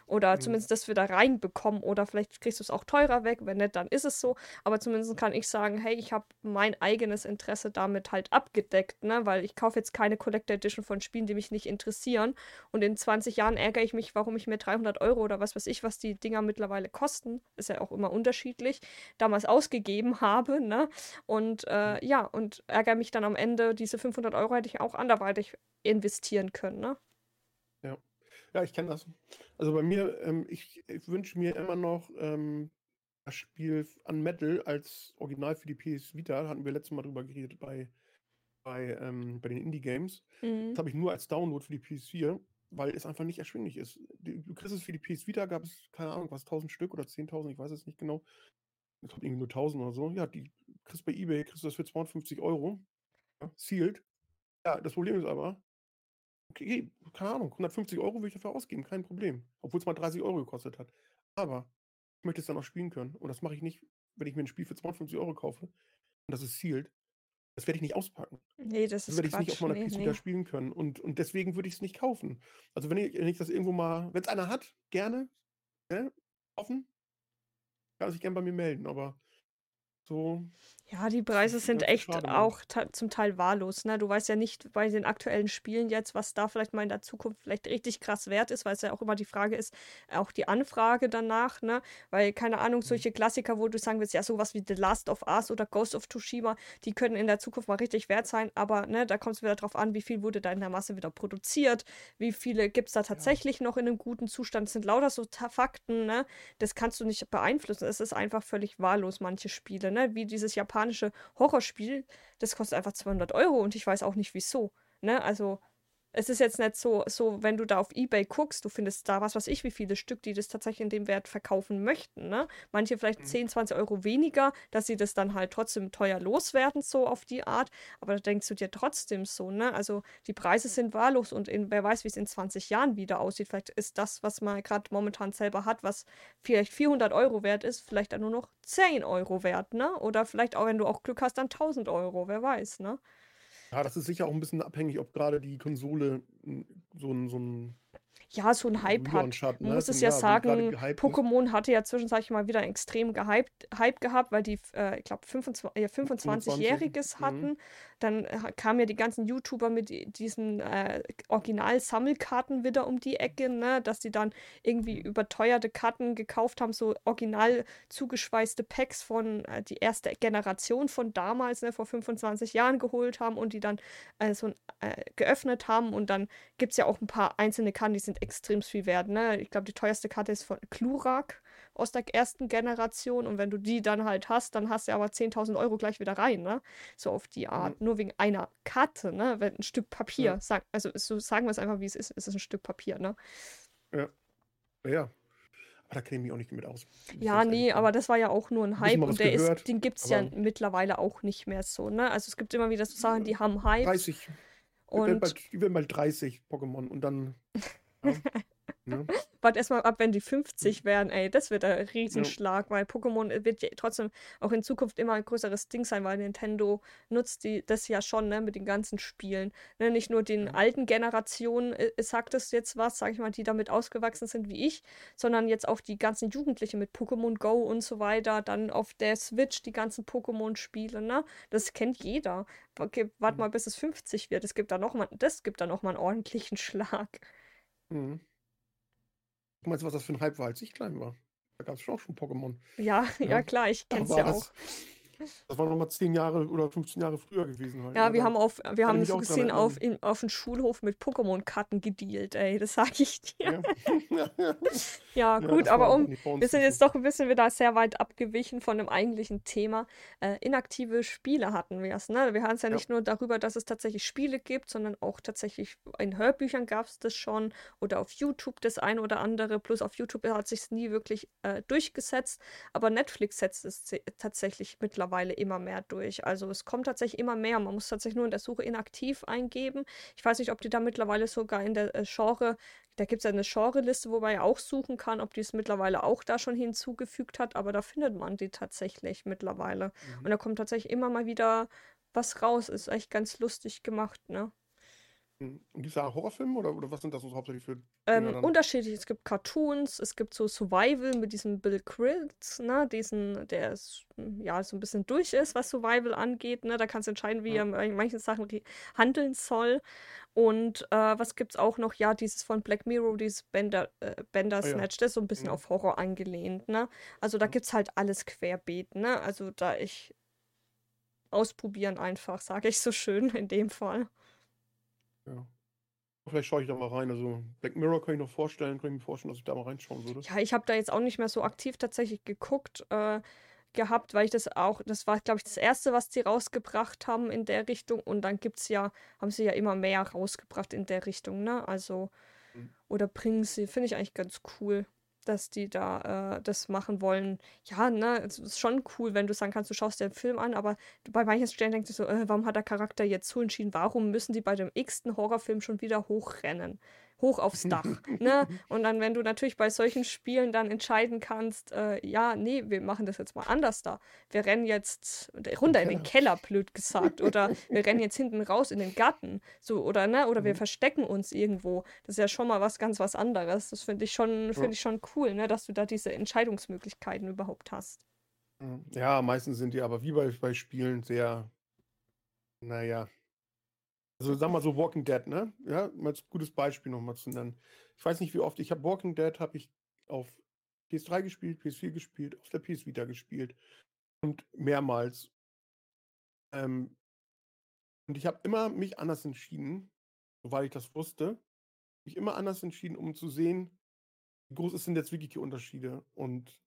Oder Mhm. zumindest das wieder reinbekommen. Oder vielleicht kriegst du es auch teurer weg. Wenn nicht, dann ist es so. Aber zumindest kann ich sagen, hey, ich habe mein eigenes Interesse damit halt abgedeckt, ne? Weil ich kaufe jetzt keine Collector Edition von Spielen, die mich nicht interessieren. Und in 20 Jahren ärgere ich mich, warum ich mir 300 Euro oder was weiß ich, was die Dinger mittlerweile kosten, ist ja auch immer unterschiedlich, damals ausgegeben habe, ne? Und äh, ja, und ärgere mich dann am Ende, diese 500 Euro hätte ich auch anderweitig investieren können, ne? Ja. Ich kenne das. Also bei mir, ähm, ich, ich wünsche mir immer noch ähm, das Spiel an Metal als Original für die PS Vita. Da hatten wir letztes Mal drüber geredet bei, bei, ähm, bei den Indie-Games. Mhm. Das habe ich nur als Download für die PS4, weil es einfach nicht erschwinglich ist. Du kriegst es für die PS Vita, gab es, keine Ahnung, was, 1000 Stück oder 10.000, ich weiß es nicht genau. Ich glaube irgendwie nur 1000 oder so. Ja, die kriegst bei eBay, kriegst du das für 250 Euro. Ja, sealed. Ja, das Problem ist aber, okay, keine Ahnung, 150 Euro würde ich dafür ausgeben, kein Problem. Obwohl es mal 30 Euro gekostet hat. Aber ich möchte es dann auch spielen können. Und das mache ich nicht, wenn ich mir ein Spiel für 250 Euro kaufe und das ist sealed. Das werde ich nicht auspacken. Nee, das Das ist werde ich nicht auf Quatsch. meiner Nee, PC wieder nee. spielen können. Und, und deswegen würde ich es nicht kaufen. Also wenn ich, wenn ich das irgendwo mal, wenn es einer hat, gerne, ne, offen, kann er sich gerne bei mir melden. Aber so, Ja, die Preise sind echt auch zum Teil wahllos, ne? Du weißt ja nicht bei den aktuellen Spielen jetzt, was da vielleicht mal in der Zukunft vielleicht richtig krass wert ist, weil es ja auch immer die Frage ist, auch die Anfrage danach, ne? Weil, keine Ahnung, Mhm. solche Klassiker, wo du sagen willst, ja, sowas wie The Last of Us oder Ghost of Tsushima, die können in der Zukunft mal richtig wert sein, aber, ne, da kommt es wieder drauf an, wie viel wurde da in der Masse wieder produziert, wie viele gibt es da Ja. tatsächlich noch in einem guten Zustand, das sind lauter so Fakten, ne? Das kannst du nicht beeinflussen. Es ist einfach völlig wahllos, manche Spiele, ne? Wie dieses japanische Horrorspiel, das kostet einfach 200 Euro und ich weiß auch nicht wieso, ne? Also, es ist jetzt nicht so, so, wenn du da auf eBay guckst, du findest da was weiß ich, wie viele Stück, die das tatsächlich in dem Wert verkaufen möchten, ne? Manche vielleicht Mhm. 10, 20 Euro weniger, dass sie das dann halt trotzdem teuer loswerden, so auf die Art. Aber da denkst du dir trotzdem so, ne? Also die Preise sind wahllos und in, wer weiß, wie es in 20 Jahren wieder aussieht. Vielleicht ist das, was man gerade momentan selber hat, was vielleicht 400 Euro wert ist, vielleicht dann nur noch 10 Euro wert, ne? Oder vielleicht auch, wenn du auch Glück hast, dann 1000 Euro, wer weiß, ne? Ja, das ist sicher auch ein bisschen abhängig, ob gerade die Konsole so ein, so ein ja, so ein Hype hat. Hat, Man ne? muss es ja gerade sagen, ist. Pokémon hatte ja zwischenzeitlich mal wieder einen extrem gehypt, Hype gehabt, weil die, äh, ich glaube, 25, äh, 25, 25-Jähriges mhm. hatten. Dann äh, kamen ja die ganzen YouTuber mit die- diesen äh, Original-Sammelkarten wieder um die Ecke, ne? Dass die dann irgendwie Mhm. überteuerte Karten gekauft haben, so original zugeschweißte Packs von äh, die erste Generation von damals, ne, vor 25 Jahren geholt haben und die dann äh, so äh, geöffnet haben und dann gibt es ja auch ein paar einzelne Karten, die sind extrem viel wert. Ne? Ich glaube, die teuerste Karte ist von Klurak aus der ersten Generation. Und wenn du die dann halt hast, dann hast du aber 10.000 Euro gleich wieder rein. Ne? So auf die Art. Nur wegen einer Karte, ne? Wenn ein Stück Papier. Ja. Sag, also so sagen wir es einfach, wie es ist. Es ist ein Stück Papier. Ne? Ja. Ja. Aber da kenne ich mich auch nicht mit aus. Ja, nee, aber das war ja auch nur ein Hype und der gehört, ist, den gibt es ja mittlerweile auch nicht mehr so. Ne? Also es gibt immer wieder so Sachen, die haben Hypes. 30. Die werden Und bald, die werden bald 30 Pokémon und dann. Ja, ne? warte erstmal ab, wenn die 50 werden, ey, das wird ein Riesenschlag, weil Pokémon wird ja trotzdem auch in Zukunft immer ein größeres Ding sein, weil Nintendo nutzt die, das ja schon, ne, mit den ganzen Spielen. Ne, nicht nur den Ja. alten Generationen, äh, sagt es jetzt was, sag ich mal, die damit ausgewachsen sind wie ich, sondern jetzt auch die ganzen Jugendlichen mit Pokémon Go und so weiter, dann auf der Switch die ganzen Pokémon-Spiele, ne? Das kennt jeder. Okay, warte mal, bis es 50 wird. Es gibt da noch mal, das gibt da noch mal einen ordentlichen Schlag. Mhm. Du meinst, was das für ein Hype war, als ich klein war? Da gab es schon auch schon Pokémon. Ja, ja, Ja. klar, ich kenn's ja auch. Das war nochmal 10 Jahre oder 15 Jahre früher gewesen. Halt, Ja, ne? wir haben auf, wir haben so gesehen auf, in, auf dem Schulhof mit Pokémon-Karten gedealt, ey, das sag ich dir. Ja. ja, Ja, gut, aber um, wir sind jetzt doch ein bisschen wieder sehr weit abgewichen von dem eigentlichen Thema. Äh, inaktive Spiele hatten wir es, ne? Wir hatten es ja nicht nur darüber, dass es tatsächlich Spiele gibt, sondern auch tatsächlich in Hörbüchern gab es das schon oder auf YouTube das ein oder andere. Plus auf YouTube hat sich nie wirklich äh, durchgesetzt, aber Netflix setzt es tatsächlich mittlerweile immer mehr durch. Also es kommt tatsächlich immer mehr. Man muss tatsächlich nur in der Suche inaktiv eingeben. Ich weiß nicht, ob die da mittlerweile sogar in der äh, Genre da gibt es ja eine Genre-Liste, wo man ja auch suchen kann, ob die es mittlerweile auch da schon hinzugefügt hat, aber da findet man die tatsächlich mittlerweile. Mhm. Und da kommt tatsächlich immer mal wieder was raus. Ist echt ganz lustig gemacht, ne? Und gibt es da Horrorfilme oder, oder was sind das so hauptsächlich für Ähm, unterschiedlich. Es gibt Cartoons, es gibt so Survival mit diesem Bill Kritz, ne? Diesen, der ist, hm, ja, so ein bisschen durch ist, was Survival angeht, ne? Da kannst du entscheiden, wie Ja. er in manchen Sachen handeln soll. Und äh, was gibt's auch noch? Ja, dieses von Black Mirror, dieses Bender, äh, Bender Ah ja. Snatch, das ist so ein bisschen Mhm. auf Horror angelehnt, ne? Also da Ja. gibt's halt alles querbeet, ne? Also da ich ausprobieren einfach, sage ich so schön in dem Fall. Ja. Vielleicht schaue ich da mal rein. Also Black Mirror kann ich noch vorstellen, kann ich mir vorstellen, dass ich da mal reinschauen würde. Ja, ich habe da jetzt auch nicht mehr so aktiv tatsächlich geguckt äh, gehabt, weil ich das auch, das war, glaube ich, das erste, was sie rausgebracht haben in der Richtung. Und dann gibt's ja, haben sie ja immer mehr rausgebracht in der Richtung, ne? Also, Mhm. oder bringen sie, finde ich eigentlich ganz cool. Dass die da äh, das machen wollen. Ja, ne, es ist schon cool, wenn du sagen kannst, du schaust dir einen Film an, aber bei manchen Stellen denkst du so, äh, warum hat der Charakter jetzt so entschieden? Warum müssen die bei dem x-ten Horrorfilm schon wieder hochrennen? Hoch aufs Dach. ne? Und dann, wenn du natürlich bei solchen Spielen dann entscheiden kannst, äh, ja, nee, wir machen das jetzt mal anders da. Wir rennen jetzt runter in den Keller, blöd gesagt. Oder wir rennen jetzt hinten raus in den Garten. So, oder, ne? Oder wir mhm. verstecken uns irgendwo. Das ist ja schon mal was ganz was anderes. Das finde ich schon, finde ich schon cool, ne? dass du da diese Entscheidungsmöglichkeiten überhaupt hast. Ja, meistens sind die aber wie bei, bei Spielen sehr, naja, also sagen wir mal so Walking Dead, ne? Ja, mal als gutes Beispiel nochmal zu nennen. Ich weiß nicht, wie oft, ich habe Walking Dead habe ich auf PS3 gespielt, PS4 gespielt, auf der PS Vita gespielt und mehrmals. Ähm, und ich habe immer mich anders entschieden, soweit ich das wusste, mich immer anders entschieden, um zu sehen, wie groß sind jetzt wirklich die Unterschiede. Und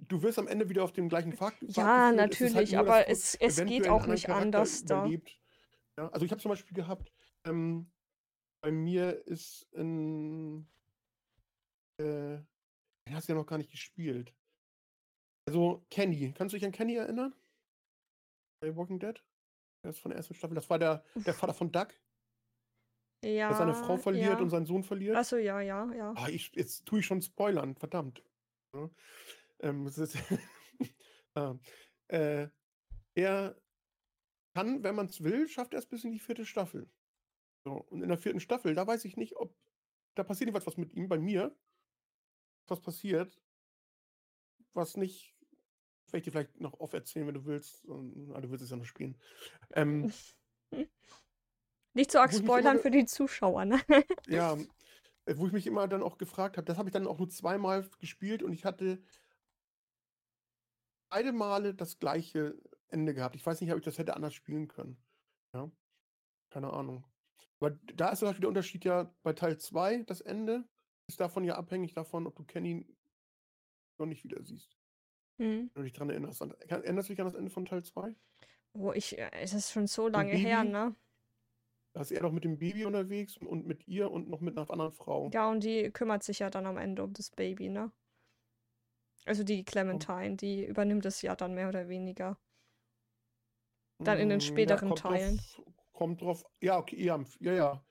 du wirst am Ende wieder auf dem gleichen Fakt. Ja, natürlich, halt nur, aber es, es geht auch nicht anders da. Überlebt. Ja, also ich habe zum Beispiel gehabt, ähm, bei mir ist in, äh, den hast du ja noch gar nicht gespielt. Also Kenny, kannst du dich an Kenny erinnern? Bei Walking Dead? Der ist von der ersten Staffel. Das war der, der Vater von Doug. Ja. Der seine Frau verliert ja. und seinen Sohn verliert. Achso, ja, ja, ja. Ah, ich, jetzt tue ich schon spoilern, verdammt. Ja. Ähm, ist, ah, äh, er kann, wenn man es will, schafft er es bis in die vierte Staffel. So, und in der vierten Staffel, da weiß ich nicht, ob da passiert etwas was mit ihm, bei mir. Was passiert, was nicht. Ich werde dir vielleicht noch auferzählen, wenn du willst. Ah, du willst es ja noch spielen. Ähm, nicht so arg spoilern immer, für die Zuschauer, ne? ja, wo ich mich immer dann auch gefragt habe, das habe ich dann auch nur zweimal gespielt und ich hatte beide Male das gleiche Ende gehabt. Ich weiß nicht, ob ich das hätte anders spielen können. Ja, keine Ahnung. Aber da ist zum Beispiel der Unterschied ja bei Teil 2, das Ende ist davon ja abhängig davon, ob du Kenny noch nicht wieder siehst. Mhm. Wenn du dich daran erinnerst. Erinnerst du dich an das Ende von Teil 2? Oh, ich, äh, es ist schon so lange her, ne? Da ist er doch mit dem Baby unterwegs und mit ihr und noch mit einer anderen Frau. Ja, und die kümmert sich ja dann am Ende um das Baby, ne? Also die Clementine, die übernimmt es ja dann mehr oder weniger. Dann in den hm, späteren ja, Teilen. Drauf, kommt drauf. Ja, okay, ja, ja. ja.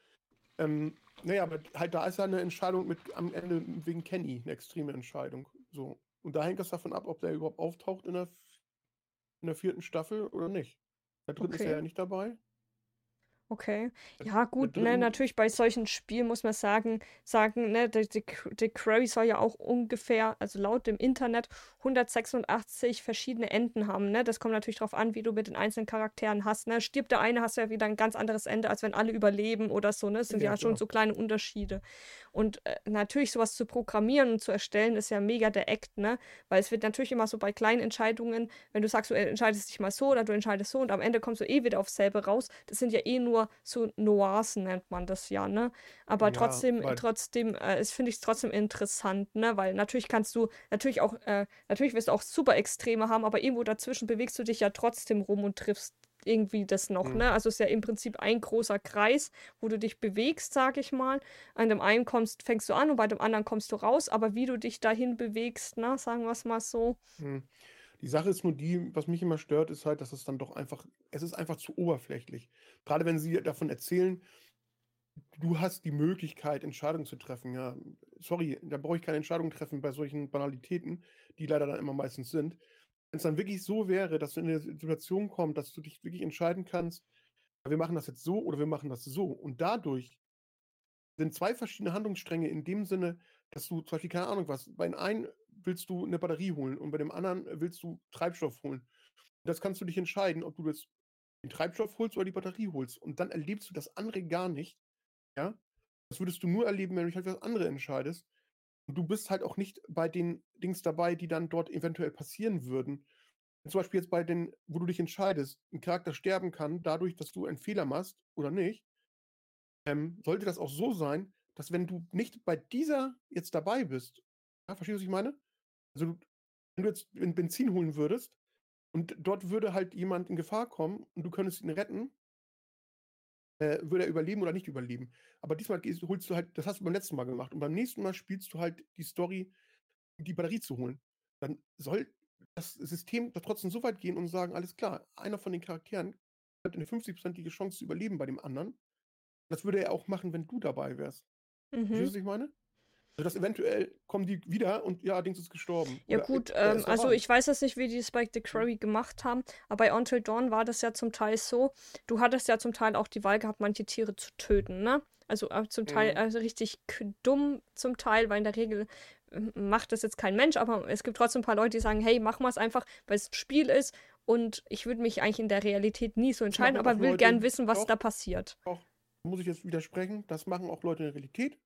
Ähm, naja, aber halt da ist ja eine Entscheidung mit am Ende wegen Kenny, eine extreme Entscheidung. So. Und da hängt das davon ab, ob der überhaupt auftaucht in der, in der vierten Staffel oder nicht. Da drin okay. ist er ja nicht dabei. Okay. Ja, gut, ne, natürlich bei solchen Spielen muss man sagen, sagen, ne, der Query soll ja auch ungefähr, also laut dem Internet, 186 verschiedene Enden haben, ne? Das kommt natürlich darauf an, wie du mit den einzelnen Charakteren hast, ne? Stirbt der eine, hast du ja wieder ein ganz anderes Ende, als wenn alle überleben oder so, ne? Das sind ja, ja schon so kleine Unterschiede. Und äh, natürlich sowas zu programmieren und zu erstellen, ist ja mega der Act, ne? Weil es wird natürlich immer so bei kleinen Entscheidungen, wenn du sagst, du entscheidest dich mal so oder du entscheidest so und am Ende kommst du eh wieder aufs selbe raus, das sind ja eh nur so Nuancen, nennt man das ja, ne? Aber ja, trotzdem, trotzdem, äh, finde ich es trotzdem interessant, ne? Weil natürlich kannst du, natürlich auch, äh, natürlich wirst du auch super Extreme haben, aber irgendwo dazwischen bewegst du dich ja trotzdem rum und triffst irgendwie das noch, mhm. ne? Also es ist ja im Prinzip ein großer Kreis, wo du dich bewegst, sag ich mal. An dem einen kommst, fängst du an und bei dem anderen kommst du raus, aber wie du dich dahin bewegst, ne, sagen wir es mal so. Mhm. Die Sache ist nur die, was mich immer stört, ist halt, dass es dann doch einfach, es ist einfach zu oberflächlich. Gerade wenn sie davon erzählen, du hast die Möglichkeit, Entscheidungen zu treffen. Ja, sorry, da brauche ich keine Entscheidung treffen bei solchen Banalitäten, die leider dann immer meistens sind wenn es dann wirklich so wäre, dass du in eine Situation kommst, dass du dich wirklich entscheiden kannst, wir machen das jetzt so oder wir machen das so. Und dadurch sind zwei verschiedene Handlungsstränge in dem Sinne, dass du zum Beispiel, keine Ahnung was, bei dem einen willst du eine Batterie holen und bei dem anderen willst du Treibstoff holen. Das kannst du dich entscheiden, ob du jetzt den Treibstoff holst oder die Batterie holst. Und dann erlebst du das andere gar nicht. Ja? Das würdest du nur erleben, wenn du dich halt für das andere entscheidest. Und du bist halt auch nicht bei den Dings dabei, die dann dort eventuell passieren würden. Zum Beispiel jetzt bei den, wo du dich entscheidest, ein Charakter sterben kann, dadurch, dass du einen Fehler machst oder nicht, ähm, sollte das auch so sein, dass wenn du nicht bei dieser jetzt dabei bist, ja, verstehst du, was ich meine? Also, wenn du jetzt Benzin holen würdest und dort würde halt jemand in Gefahr kommen und du könntest ihn retten, äh, würde er überleben oder nicht überleben. Aber diesmal holst du halt, das hast du beim letzten Mal gemacht. Und beim nächsten Mal spielst du halt die Story, die Batterie zu holen. Dann soll das System doch trotzdem so weit gehen und sagen, alles klar, einer von den Charakteren hat eine 50-prozentige Chance zu überleben bei dem anderen. Das würde er auch machen, wenn du dabei wärst. Mhm. Verstehst du, was ich meine? Also, dass eventuell kommen die wieder und ja, Dings ist gestorben. Ja, Oder gut, ähm, also ich weiß jetzt nicht, wie die Spike the Quarry gemacht haben, aber bei Until Dawn war das ja zum Teil so, du hattest ja zum Teil auch die Wahl gehabt, manche Tiere zu töten, ne? Also äh, zum Teil, mhm. also richtig dumm zum Teil, weil in der Regel ähm, macht das jetzt kein Mensch, aber es gibt trotzdem ein paar Leute, die sagen, hey, mach mal es einfach, weil es ein Spiel ist und ich würde mich eigentlich in der Realität nie so entscheiden, aber will Leute, gern wissen, was doch, da passiert. Doch, muss ich jetzt widersprechen, das machen auch Leute in der Realität.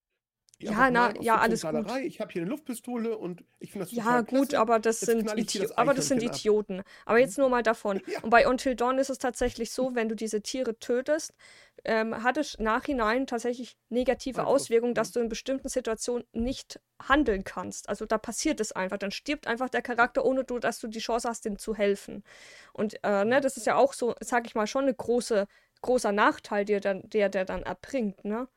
Ja, na, ja, alles gut. Ich habe hier eine Luftpistole und ich finde das Ja, gut, klasse. aber das jetzt sind, Idi das aber das sind Idioten. Aber jetzt nur mal davon. Ja. Und bei Until Dawn ist es tatsächlich so, wenn du diese Tiere tötest, ähm, hat es nachhinein tatsächlich negative Auswirkungen, dass mhm. du in bestimmten Situationen nicht handeln kannst. Also da passiert es einfach. Dann stirbt einfach der Charakter, ohne du, dass du die Chance hast, dem zu helfen. Und äh, ne, das ist ja auch so, sag ich mal, schon eine große, großer Nachteil, der, dann, der, der dann erbringt, ne?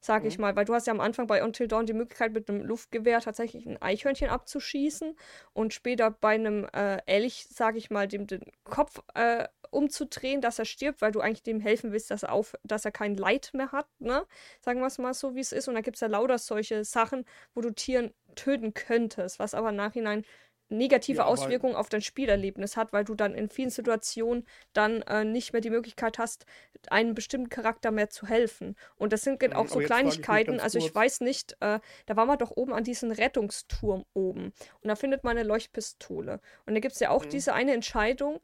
sag mhm. ich mal, weil du hast ja am Anfang bei Until Dawn die Möglichkeit, mit einem Luftgewehr tatsächlich ein Eichhörnchen abzuschießen und später bei einem äh, Elch, sag ich mal, dem den Kopf äh, umzudrehen, dass er stirbt, weil du eigentlich dem helfen willst, dass er, auf, dass er kein Leid mehr hat, ne? Sagen wir es mal so, wie es ist. Und da gibt es ja lauter solche Sachen, wo du Tieren töten könntest, was aber im Nachhinein negative ja, Auswirkungen auf dein Spielerlebnis hat, weil du dann in vielen Situationen dann äh, nicht mehr die Möglichkeit hast, einem bestimmten Charakter mehr zu helfen. Und das sind auch so Kleinigkeiten. Ich also ich weiß nicht, äh, da war man doch oben an diesem Rettungsturm oben und da findet man eine Leuchtpistole. Und da gibt es ja auch mhm. diese eine Entscheidung,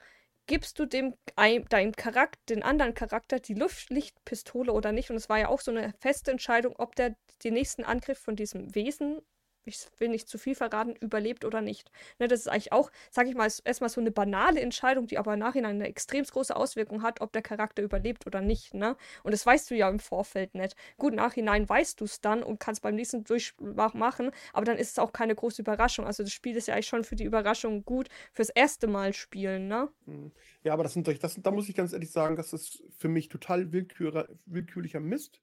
gibst du dem deinem Charakter, den anderen Charakter die Luftlichtpistole oder nicht? Und es war ja auch so eine feste Entscheidung, ob der den nächsten Angriff von diesem Wesen ich will nicht zu viel verraten, überlebt oder nicht. Ne, das ist eigentlich auch, sag ich mal, erstmal so eine banale Entscheidung, die aber im Nachhinein eine extrem große Auswirkung hat, ob der Charakter überlebt oder nicht. Ne? Und das weißt du ja im Vorfeld nicht. Gut, im Nachhinein weißt du es dann und kannst beim nächsten Durchmach machen, aber dann ist es auch keine große Überraschung. Also das Spiel ist ja eigentlich schon für die Überraschung gut fürs erste Mal spielen. Ne? Hm. Ja, aber das sind, das, da muss ich ganz ehrlich sagen, das ist für mich total willkür, willkürlicher Mist.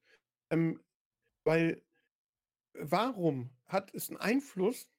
Ähm, weil warum hat es einen Einfluss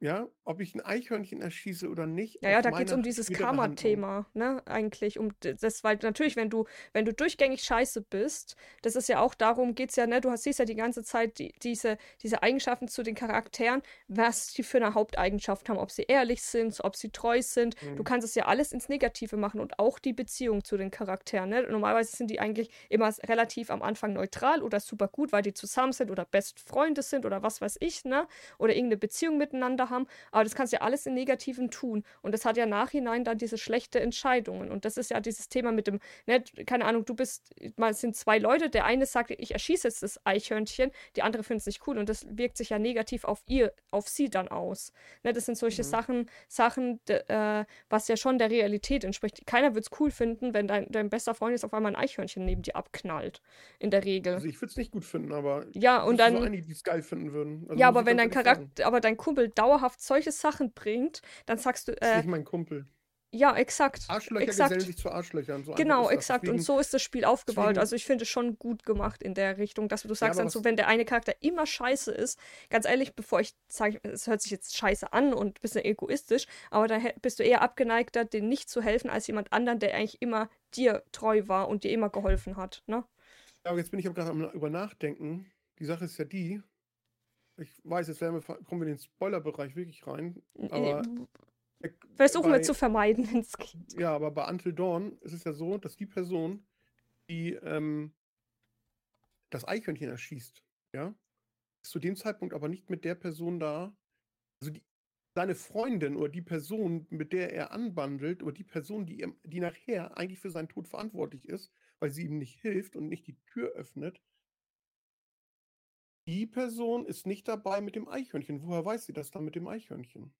ja, ob ich ein Eichhörnchen erschieße oder nicht. Ja, ja, da geht es um dieses Karma-Thema, ne, eigentlich. Um das, weil natürlich, wenn du, wenn du durchgängig scheiße bist, das ist ja auch darum, geht es ja, ne, du siehst ja die ganze Zeit die, diese, diese Eigenschaften zu den Charakteren, was die für eine Haupteigenschaft haben, ob sie ehrlich sind, ob sie treu sind. Mhm. Du kannst es ja alles ins Negative machen und auch die Beziehung zu den Charakteren. Ne? Normalerweise sind die eigentlich immer relativ am Anfang neutral oder super gut, weil die zusammen sind oder Best Freunde sind oder was weiß ich, ne? Oder irgendeine Beziehung miteinander haben haben. Aber das kannst du ja alles in Negativen tun. Und das hat ja nachhinein dann diese schlechte Entscheidungen. Und das ist ja dieses Thema mit dem, ne, keine Ahnung, du bist, mal es sind zwei Leute, der eine sagt, ich erschieße jetzt das Eichhörnchen, die andere findet es nicht cool. Und das wirkt sich ja negativ auf ihr, auf sie dann aus. Ne, das sind solche mhm. Sachen, Sachen, äh, was ja schon der Realität entspricht. Keiner wird es cool finden, wenn dein, dein bester Freund jetzt auf einmal ein Eichhörnchen neben dir abknallt. In der Regel. Also ich würde es nicht gut finden, aber ja, und dann. So einige, die es geil finden würden. Also ja, aber wenn dein Charakter, aber dein Kumpel dauerhaft dauerhaft solche Sachen bringt, dann sagst du. Äh, das ist nicht mein Kumpel. Ja, exakt. Arschlöcher exakt. gesellen sich zu Arschlöchern. So genau, exakt. Deswegen, und so ist das Spiel aufgebaut. Deswegen, also ich finde es schon gut gemacht in der Richtung, dass du sagst ja, dann so, wenn der eine Charakter immer scheiße ist, ganz ehrlich, bevor ich sage, es hört sich jetzt scheiße an und ein bisschen egoistisch, aber da bist du eher abgeneigter, den nicht zu helfen, als jemand anderen, der eigentlich immer dir treu war und dir immer geholfen hat. Ne? Ja, aber jetzt bin ich auch gerade am über nachdenken. Die Sache ist ja die, ich weiß, jetzt wir, kommen wir in den Spoilerbereich wirklich rein. Aber Versuchen bei, wir zu vermeiden, wenn es geht. Ja, aber bei Until Dawn ist es ja so, dass die Person, die ähm, das Eichhörnchen erschießt, ja, ist zu dem Zeitpunkt aber nicht mit der Person da. Also die, seine Freundin oder die Person, mit der er anbandelt, oder die Person, die, die nachher eigentlich für seinen Tod verantwortlich ist, weil sie ihm nicht hilft und nicht die Tür öffnet, die Person ist nicht dabei mit dem Eichhörnchen. Woher weiß sie das dann mit dem Eichhörnchen?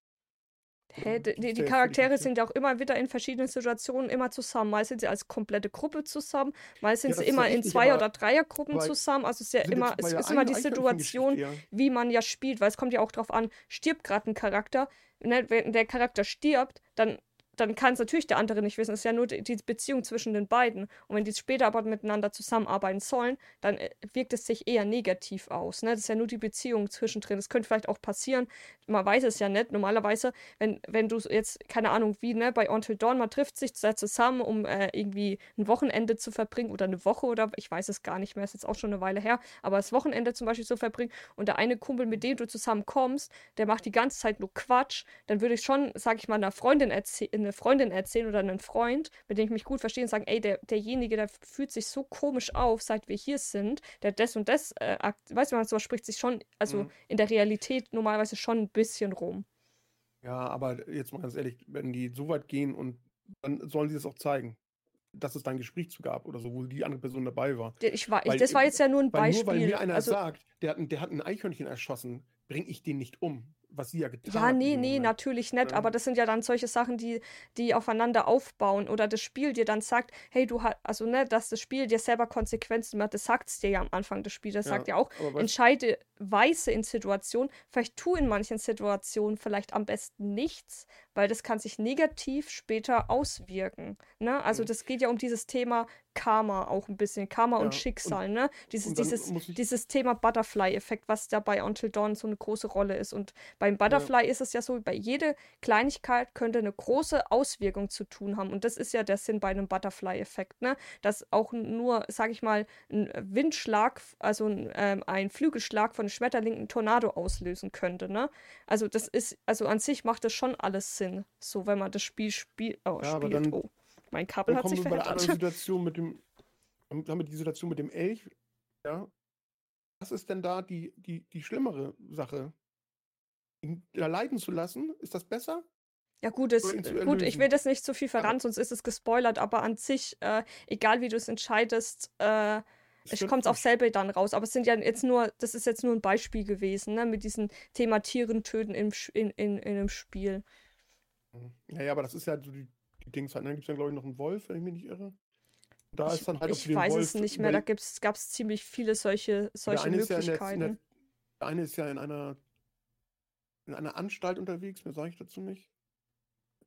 Hä, die, die, die Charaktere sind ja auch immer wieder in verschiedenen Situationen immer zusammen. Mal sind sie als komplette Gruppe zusammen, mal sind ja, sie immer in Zwei- oder Dreiergruppen zusammen. Also es ist ja immer, es ist immer die Situation, wie man ja spielt, weil es kommt ja auch darauf an, stirbt gerade ein Charakter. Ne, wenn der Charakter stirbt, dann dann kann es natürlich der andere nicht wissen. Es ist ja nur die, Beziehung zwischen den beiden. Und wenn die später aber miteinander zusammenarbeiten sollen, dann äh, wirkt es sich eher negativ aus. Ne? Das ist ja nur die Beziehung zwischendrin. Das könnte vielleicht auch passieren. Man weiß es ja nicht. Normalerweise, wenn, wenn du jetzt, keine Ahnung, wie, ne, bei Until Dawn, man trifft sich zusammen, um äh, irgendwie ein Wochenende zu verbringen oder eine Woche oder ich weiß es gar nicht mehr, ist jetzt auch schon eine Weile her, aber das Wochenende zum Beispiel zu verbringen und der eine Kumpel, mit dem du zusammen kommst, der macht die ganze Zeit nur Quatsch, dann würde ich schon, sag ich mal, einer Freundin erzählen, eine Freundin erzählen oder einen Freund, mit dem ich mich gut verstehe und sagen, ey, der, derjenige, der fühlt sich so komisch auf, seit wir hier sind, der das und das, äh, weißt du, man sowas spricht sich schon, also mhm. in der Realität normalerweise schon ein bisschen rum. Ja, aber jetzt mal ganz ehrlich, wenn die so weit gehen und dann sollen sie das auch zeigen dass es da ein Gespräch zu gab oder so, wo die andere Person dabei war. Ich war weil, das war jetzt ja nur ein Beispiel. Nur weil mir einer also, sagt, der hat, der hat ein Eichhörnchen erschossen, bringe ich den nicht um was sie ja getan hat. Ja, nee, nee, natürlich nicht. Ja. Aber das sind ja dann solche Sachen, die, die aufeinander aufbauen. Oder das Spiel dir dann sagt, hey, du hast, also ne, dass das Spiel dir selber Konsequenzen macht, das sagt es dir ja am Anfang des Spiels. Das ja, sagt ja auch, entscheide weise in Situationen. Vielleicht tu in manchen Situationen vielleicht am besten nichts, weil das kann sich negativ später auswirken. Ne? Also mhm. das geht ja um dieses Thema Karma auch ein bisschen. Karma ja, und Schicksal, und, ne? Dieses, dieses, dieses Thema Butterfly-Effekt, was da bei Until Dawn so eine große Rolle ist. Und beim Butterfly ja. ist es ja so, bei jeder Kleinigkeit könnte eine große Auswirkung zu tun haben. Und das ist ja der Sinn bei einem Butterfly-Effekt, ne? Dass auch nur, sag ich mal, ein Windschlag, also ein, ähm, ein Flügelschlag von einem Schmetterling einen Tornado auslösen könnte, ne? Also das ist, also an sich macht das schon alles Sinn, so wenn man das Spiel spiel, oh, ja, spielt. Dann, oh. Mein Kabel hat sich verändert. Bei der anderen Situation mit dem, dann haben wir die Situation mit dem Elch, ja. Was ist denn da die, die, die schlimmere Sache? Ihn da leiden zu lassen? Ist das besser? Ja, gut, es, gut, ich will das nicht zu viel verraten, sonst ist es gespoilert, aber an sich, äh, egal wie du es entscheidest, äh, es kommt auf selber dann raus. Aber es sind ja jetzt nur, das ist jetzt nur ein Beispiel gewesen, ne, mit diesem Thema Tieren töten im, in, in, in einem Spiel. Naja, aber das ist ja so die die Dings halt. Dann gibt es ja, glaube ich, noch einen Wolf, wenn ich mich nicht irre. Da ich, ist dann halt ich weiß Wolf, es nicht mehr, da gab es ziemlich viele solche, solche Möglichkeiten. Ja der, der, eine ist ja in einer, in einer Anstalt unterwegs, mehr sage ich dazu nicht.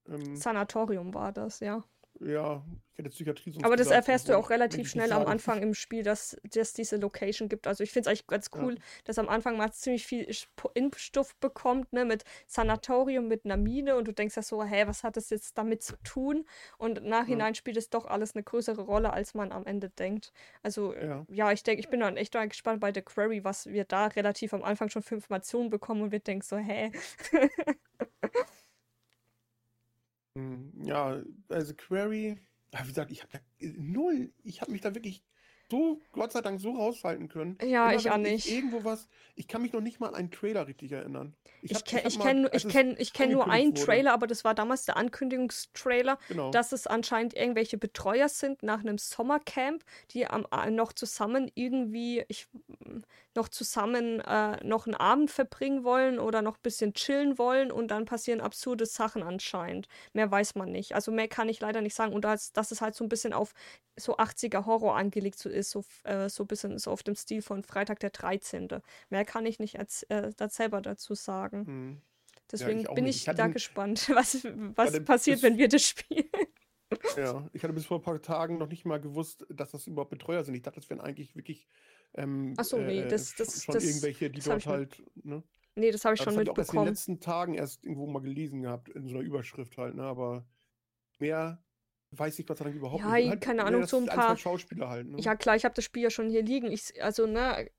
Ähm, Sanatorium war das, ja. Ja, ich hätte Psychiatrie sonst Aber das gesagt, erfährst du auch relativ schnell am Anfang im Spiel, dass es diese Location gibt. Also ich finde es eigentlich ganz cool, ja. dass am Anfang man ziemlich viel Impfstoff bekommt, ne, mit Sanatorium, mit einer Mine und du denkst ja so, hä, was hat das jetzt damit zu tun? Und im Nachhinein ja. spielt es doch alles eine größere Rolle, als man am Ende denkt. Also ja, ja ich denke, ich bin dann echt gespannt bei The Query, was wir da relativ am Anfang schon für Informationen bekommen und wir denken so, hä? Hm, ja, also Query, wie gesagt, ich habe null, ich habe mich da wirklich so, Gott sei Dank, so raushalten können. Ja, Immer ich auch nicht. irgendwo was, ich kann mich noch nicht mal an einen Trailer richtig erinnern. Ich, ich kenne ich kenn, ich kenn, ich kenn nur einen wurde. Trailer, aber das war damals der Ankündigungstrailer, genau. dass es anscheinend irgendwelche Betreuer sind nach einem Sommercamp, die am, äh, noch zusammen irgendwie, ich, noch zusammen äh, noch einen Abend verbringen wollen oder noch ein bisschen chillen wollen und dann passieren absurde Sachen anscheinend. Mehr weiß man nicht. Also mehr kann ich leider nicht sagen. Und das, dass es halt so ein bisschen auf so 80er Horror angelegt ist, so, äh, so ein bisschen so auf dem Stil von Freitag der 13. Mehr kann ich nicht als, äh, selber dazu sagen. Hm. Deswegen ja, ich bin ich, ich da den, gespannt, was, was passiert, wenn wir das spielen. Ja, ich hatte bis vor ein paar Tagen noch nicht mal gewusst, dass das überhaupt Betreuer sind. Ich dachte, das wären eigentlich wirklich ähm, Achso, nee, äh, das, das, schon das, irgendwelche, die dort halt. Ne? Nee, das habe ich schon das mitbekommen. Ich auch erst in den letzten Tagen erst irgendwo mal gelesen gehabt, in so einer Überschrift halt, ne? Aber mehr weiß ich Gott sei Dank überhaupt ja, nicht. Ja, keine Ahnung, so ein paar. Schauspieler halt, ne? Ja, klar, ich habe das Spiel ja schon hier liegen. Ich, also, ne.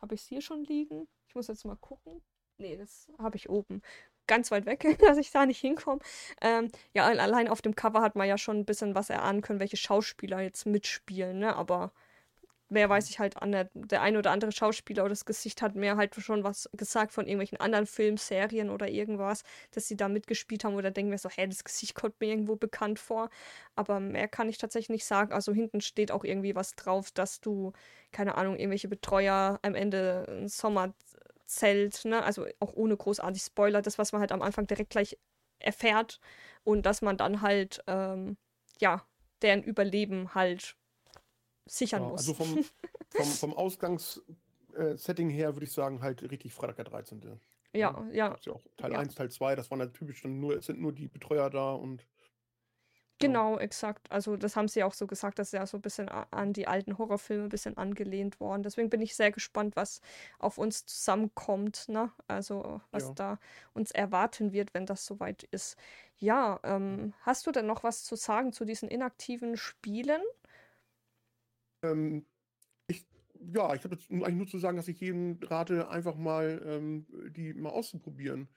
Habe ich es hier schon liegen? Ich muss jetzt mal gucken. Nee, das habe ich oben. Ganz weit weg, dass ich da nicht hinkomme. Ähm, ja, allein auf dem Cover hat man ja schon ein bisschen was erahnen können, welche Schauspieler jetzt mitspielen, ne? Aber mehr weiß ich halt an der, der ein oder andere Schauspieler oder das Gesicht hat mir halt schon was gesagt von irgendwelchen anderen Filmen, Serien oder irgendwas, dass sie da mitgespielt haben oder denken wir so, hä, das Gesicht kommt mir irgendwo bekannt vor. Aber mehr kann ich tatsächlich nicht sagen. Also hinten steht auch irgendwie was drauf, dass du, keine Ahnung, irgendwelche Betreuer am Ende ein Sommerzelt, ne, also auch ohne großartig Spoiler, das, was man halt am Anfang direkt gleich erfährt und dass man dann halt, ähm, ja, deren Überleben halt sichern ja, muss. Also vom, vom, vom Ausgangssetting her würde ich sagen, halt richtig Freitag der 13. Ja, ja. Ja auch Teil Ja. 1, Teil 2, das waren halt typisch dann nur es sind nur die Betreuer da und ja. Genau, exakt. Also das haben sie auch so gesagt, dass ja so ein bisschen an die alten Horrorfilme ein bisschen angelehnt worden. Deswegen bin ich sehr gespannt, was auf uns zusammenkommt, ne? Also was Ja. da uns erwarten wird, wenn das soweit ist. Ja, ähm, hast du denn noch was zu sagen zu diesen inaktiven Spielen? Ähm, ich ja, ich habe jetzt eigentlich nur zu sagen, dass ich jedem rate, einfach mal, ähm, die mal auszuprobieren.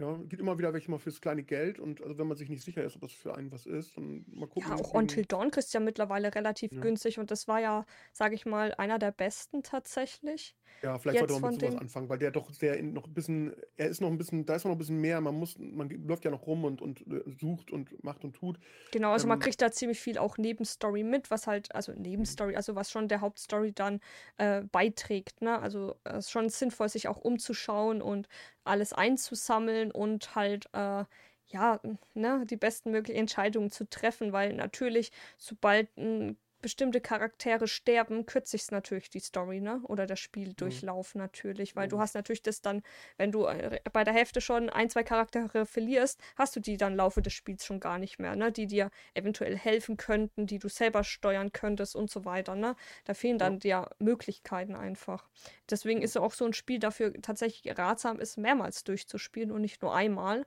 Ja, gibt immer wieder welche mal fürs kleine Geld und also wenn man sich nicht sicher ist, ob das für einen was ist, dann mal Ja, gucken auch wegen Until Dawn kriegst du ja mittlerweile relativ Ja. günstig und das war ja, sage ich mal, einer der besten tatsächlich. Ja, vielleicht sollte man mit sowas anfangen, weil der doch sehr noch 'n bisschen er ist noch 'n bisschen da ist noch 'n bisschen mehr. Man muss man läuft ja noch rum und und, äh, sucht und macht und tut. Genau, also man Ähm kriegt da ziemlich viel auch Nebenstory mit, was halt, also Nebenstory, also was schon der Hauptstory dann äh, beiträgt, ne? Also es ist schon sinnvoll, sich auch umzuschauen und alles einzusammeln und halt, äh, ja, ne, die besten möglichen Entscheidungen zu treffen, weil natürlich, sobald m, bestimmte Charaktere sterben, kürzt sich natürlich die Story, ne? Oder der Mhm. Spieldurchlauf natürlich, weil du Mhm. hast natürlich das dann, wenn du äh, bei der Hälfte schon ein, zwei Charaktere verlierst, hast du die dann im Laufe des Spiels schon gar nicht mehr, ne? Die dir eventuell helfen könnten, die du selber steuern könntest und so weiter, ne? Da fehlen Ja. dann dir Möglichkeiten einfach. Deswegen ist auch so ein Spiel dafür tatsächlich ratsam, ist mehrmals durchzuspielen und nicht nur einmal.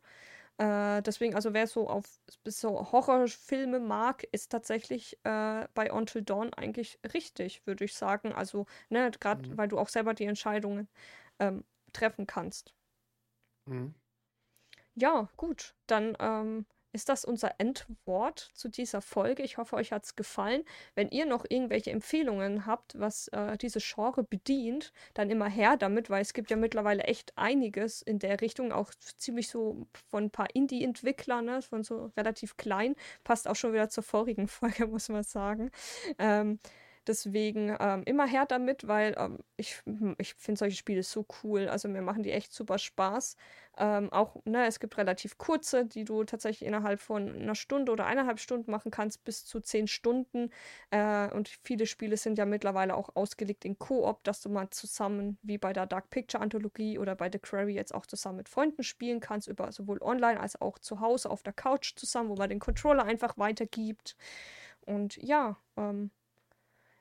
Äh, deswegen, also wer so auf so Horrorfilme mag, ist tatsächlich äh, bei Until Dawn eigentlich richtig, würde ich sagen. Also, ne, gerade Mhm. weil du auch selber die Entscheidungen ähm, treffen kannst. Mhm. Ja, gut. Dann ähm, ist das unser Endwort zu dieser Folge. Ich hoffe, euch hat es gefallen. Wenn ihr noch irgendwelche Empfehlungen habt, was äh, diese Genre bedient, dann immer her damit, weil es gibt ja mittlerweile echt einiges in der Richtung, auch ziemlich so von ein paar Indie-Entwicklern, ne, von so relativ klein. Passt auch schon wieder zur vorigen Folge, muss man sagen. Ähm, Deswegen ähm, immer her damit, weil ähm, ich, ich finde solche Spiele so cool. Also mir machen die echt super Spaß. Ähm, auch, ne, es gibt relativ kurze, die du tatsächlich innerhalb von einer Stunde oder eineinhalb Stunden machen kannst, bis zu zehn Stunden. Äh, und viele Spiele sind ja mittlerweile auch ausgelegt in Koop, dass du mal zusammen, wie bei der Dark Picture Anthologie oder bei The Quarry, jetzt auch zusammen mit Freunden spielen kannst, über sowohl online als auch zu Hause auf der Couch zusammen, wo man den Controller einfach weitergibt. Und ja, ähm,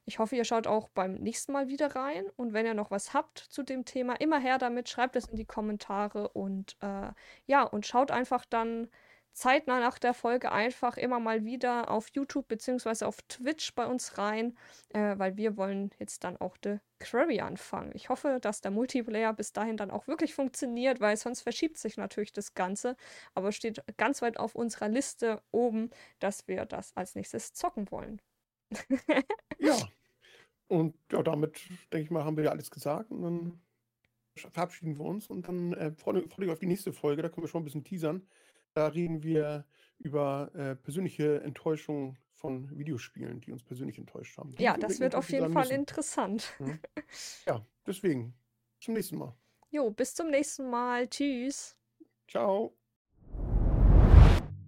ich hoffe, ihr schaut auch beim nächsten Mal wieder rein. Und wenn ihr noch was habt zu dem Thema, immer her damit, schreibt es in die Kommentare. Und äh, ja, und schaut einfach dann zeitnah nach der Folge einfach immer mal wieder auf YouTube bzw. auf Twitch bei uns rein, äh, weil wir wollen jetzt dann auch The Quarry anfangen. Ich hoffe, dass der Multiplayer bis dahin dann auch wirklich funktioniert, weil sonst verschiebt sich natürlich das Ganze. Aber steht ganz weit auf unserer Liste oben, dass wir das als nächstes zocken wollen. Ja. Und ja, damit, denke ich mal, haben wir ja alles gesagt und dann verabschieden wir uns und dann äh, freue freut euch auf die nächste Folge, da können wir schon ein bisschen teasern. Da reden wir über äh, persönliche Enttäuschungen von Videospielen, die uns persönlich enttäuscht haben. Die Ja, das wird auf jeden Fall müssen. interessant. Mhm. Ja, deswegen. Bis zum nächsten Mal. Jo, bis zum nächsten Mal. Tschüss. Ciao.